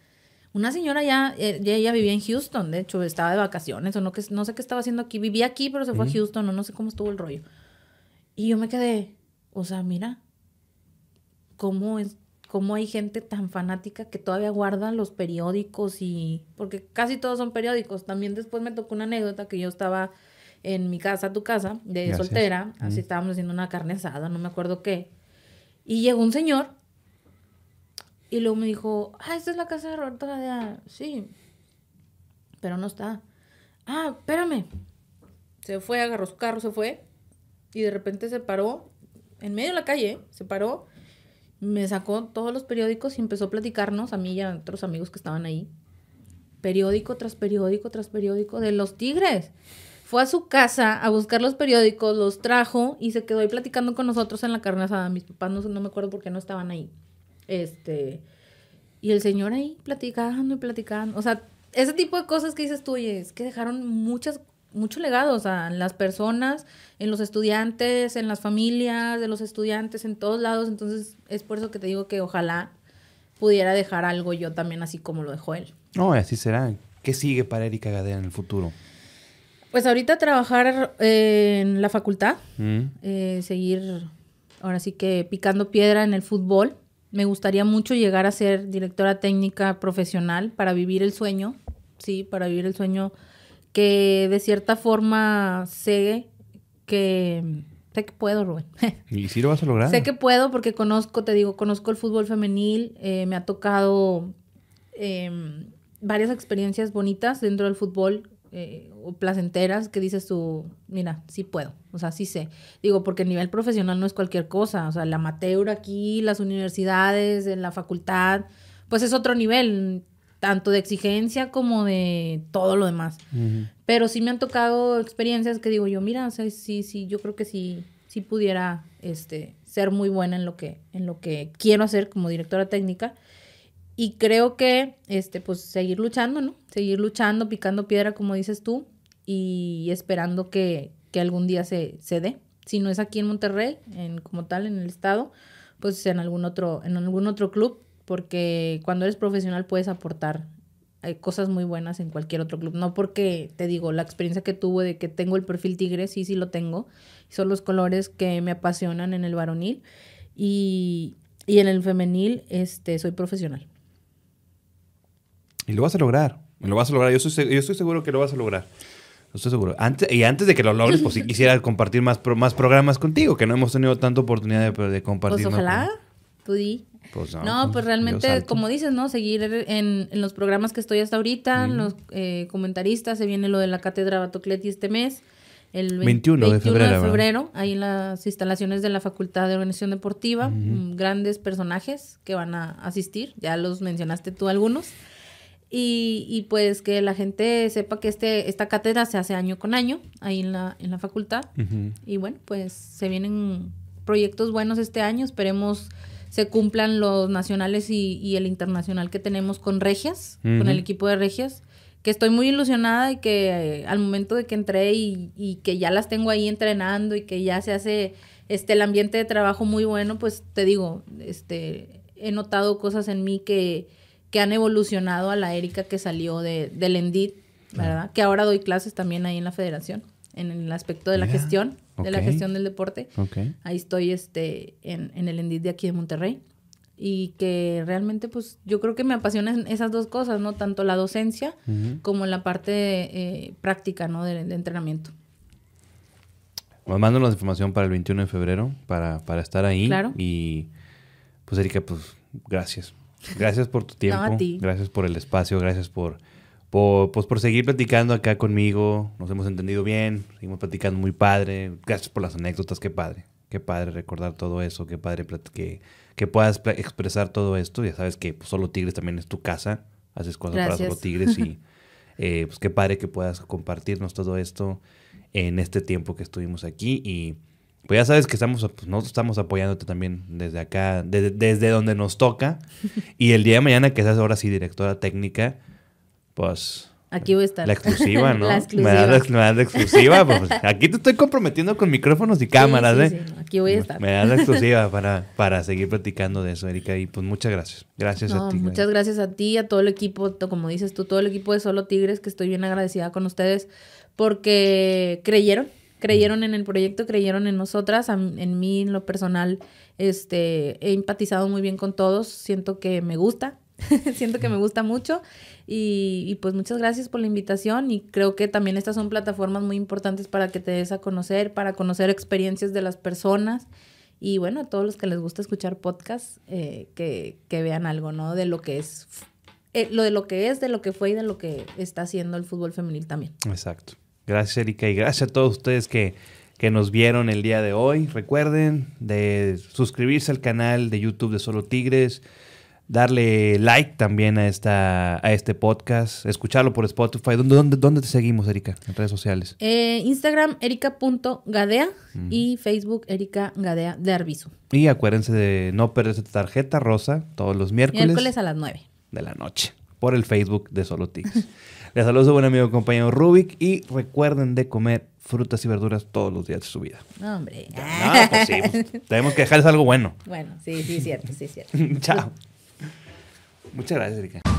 Una señora ya, eh, ya ella vivía en Houston, de hecho, estaba de vacaciones o no, que, no sé qué estaba haciendo aquí. Vivía aquí, pero se fue a Houston o no sé cómo estuvo el rollo. Y yo me quedé, o sea, mira, cómo es, cómo hay gente tan fanática que todavía guarda los periódicos y, porque casi todos son periódicos. También después me tocó una anécdota que yo estaba en mi casa, tu casa, de Gracias. soltera, así estábamos haciendo una carne asada, no me acuerdo qué. Y llegó un señor y luego me dijo, ah, esta es la casa de Roberto Gadea. Sí, pero no está. Ah, espérame. Se fue, agarró su carro, se fue. Y de repente se paró en medio de la calle, se paró, me sacó todos los periódicos y empezó a platicarnos, a mí y a otros amigos que estaban ahí. Periódico tras periódico tras periódico de los tigres. Fue a su casa a buscar los periódicos, los trajo y se quedó ahí platicando con nosotros en la carne asada. Mis papás no, no me acuerdo por qué no estaban ahí. Este. Y el señor ahí platicando y platicando. O sea, ese tipo de cosas que dices tú, oye, es que dejaron muchas, mucho legado, o sea, en las personas, en los estudiantes, en las familias de los estudiantes, en todos lados. Entonces, es por eso que te digo que ojalá pudiera dejar algo yo también así como lo dejó él. No, así será. ¿Qué sigue para Erika Gadea en el futuro? Pues ahorita trabajar eh, en la facultad, ¿Mm? eh, seguir ahora sí que picando piedra en el fútbol. Me gustaría mucho llegar a ser directora técnica profesional para vivir el sueño, sí, para vivir el sueño que de cierta forma sé que sé que puedo, Rubén. ¿Y si lo vas a lograr? Sé que puedo porque conozco, te digo, conozco el fútbol femenil, eh, me ha tocado eh, varias experiencias bonitas dentro del fútbol, eh, o placenteras, que dices tú, mira, sí puedo, o sea, sí sé. Digo, porque el nivel profesional no es cualquier cosa, o sea, el amateur aquí, las universidades, en la facultad, pues es otro nivel, tanto de exigencia como de todo lo demás. Ujú. Pero sí me han tocado experiencias que digo yo, mira, o sea, sí, sí, yo creo que sí, sí pudiera este, ser muy buena en lo que, en lo que quiero hacer como directora técnica. Y creo que, este, pues, seguir luchando, ¿no? Seguir luchando, picando piedra, como dices tú, y esperando que, que algún día se, se dé. Si no es aquí en Monterrey, en, como tal, en el estado, pues en algún otro, en algún otro club, porque cuando eres profesional puedes aportar eh, cosas muy buenas en cualquier otro club. No porque, te digo, la experiencia que tuve de que tengo el perfil tigre, sí, sí lo tengo. Son los colores que me apasionan en el varonil. Y, y en el femenil, este, soy profesional. Y lo vas a lograr. Lo vas a lograr. Yo estoy, se- yo estoy seguro que lo vas a lograr. Lo Estoy seguro. Antes, y antes de que lo logres, pues sí quisiera compartir más, pro- más programas contigo, que no hemos tenido tanta oportunidad de, de compartir. Pues más ojalá, pro- tú di. Pues no, No, pues, pues realmente, como dices, ¿no? Seguir en, en los programas que estoy hasta ahorita, los eh, comentaristas, se viene lo de la cátedra Batocleti este mes. El 21 de febrero, ¿verdad? febrero, ahí en las instalaciones de la Facultad de Organización Deportiva, mm, grandes personajes que van a asistir, ya los mencionaste tú algunos. Y, y pues que la gente sepa que este, esta cátedra se hace año con año ahí en la, en la facultad. Y bueno, pues se vienen proyectos buenos este año. Esperemos se cumplan los nacionales y, y el internacional que tenemos con Regias, con el equipo de Regias. Que estoy muy ilusionada y que eh, al momento de que entré y, y que ya las tengo ahí entrenando y que ya se hace este el ambiente de trabajo muy bueno, pues te digo, este he notado cosas en mí que, que han evolucionado a la Erika que salió de, del Endit, ¿verdad? Que ahora doy clases también ahí en la federación, en el aspecto de la Mira, gestión, de la gestión del deporte. Ok. Ahí estoy este, en, en el Endit de aquí de Monterrey. Y que realmente, pues, yo creo que me apasionan esas dos cosas, ¿no? Tanto la docencia Ujú. como la parte eh, práctica, ¿no? De, de entrenamiento. Pues mándanos información para el 21 de febrero, para, para estar ahí. Claro. Y pues Erika, pues gracias. Gracias por tu tiempo. a ti. Gracias por el espacio, gracias por, por, pues, por seguir platicando acá conmigo. Nos hemos entendido bien, seguimos platicando muy padre. Gracias por las anécdotas, qué padre. Qué padre recordar todo eso, qué padre que, que puedas expresar todo esto. Ya sabes que pues, Solo Tigres también es tu casa, haces cosas para. Solo Tigres y eh, pues qué padre que puedas compartirnos todo esto en este tiempo que estuvimos aquí y pues ya sabes que estamos, pues, nosotros estamos apoyándote también desde acá, desde, desde donde nos toca y el día de mañana que seas ahora sí directora técnica, pues Aquí voy a estar. la exclusiva, ¿no? la exclusiva. Me das la, exclusiva. pues, aquí te estoy comprometiendo con micrófonos y cámaras, sí, ¿eh? sí, aquí voy a estar. Me das la exclusiva para, para seguir platicando de eso, Erika. Y pues muchas gracias. Gracias No, a ti. muchas gracias a ti, a todo el equipo, como dices tú, todo el equipo de Solo Tigres, que estoy bien agradecida con ustedes porque creyeron, creyeron en el proyecto, creyeron en nosotras, en mí, en lo personal, este, he empatizado muy bien con todos, siento que me gusta, siento que me gusta mucho y, y pues muchas gracias por la invitación y creo que también estas son plataformas muy importantes para que te des a conocer, para conocer experiencias de las personas y bueno, a todos los que les gusta escuchar podcasts, eh, que, que vean algo, ¿no? De lo que es, eh, lo de lo que es, de lo que fue y de lo que está haciendo el fútbol femenil también. Exacto. Gracias, Erika. Y gracias a todos ustedes que, que nos vieron el día de hoy. Recuerden de suscribirse al canal de YouTube de Solo Tigres. Darle like también a, esta, a este podcast. Escucharlo por Spotify. ¿Dónde, dónde, dónde te seguimos, Erika? En redes sociales. Eh, Instagram, erica.gadea y Facebook, Erika Gadea de Arbizu. Y acuérdense de no perderse tu tarjeta rosa todos los miércoles, Miércoles a las 9. de la noche por el Facebook de Solo Tigres. Les saludo a su buen amigo y compañero Rubik y recuerden de comer frutas y verduras todos los días de su vida. No, hombre. No, pues sí, pues, tenemos que dejarles algo bueno. Bueno, sí, sí, cierto, sí, cierto. Chao. Muchas gracias, Erika.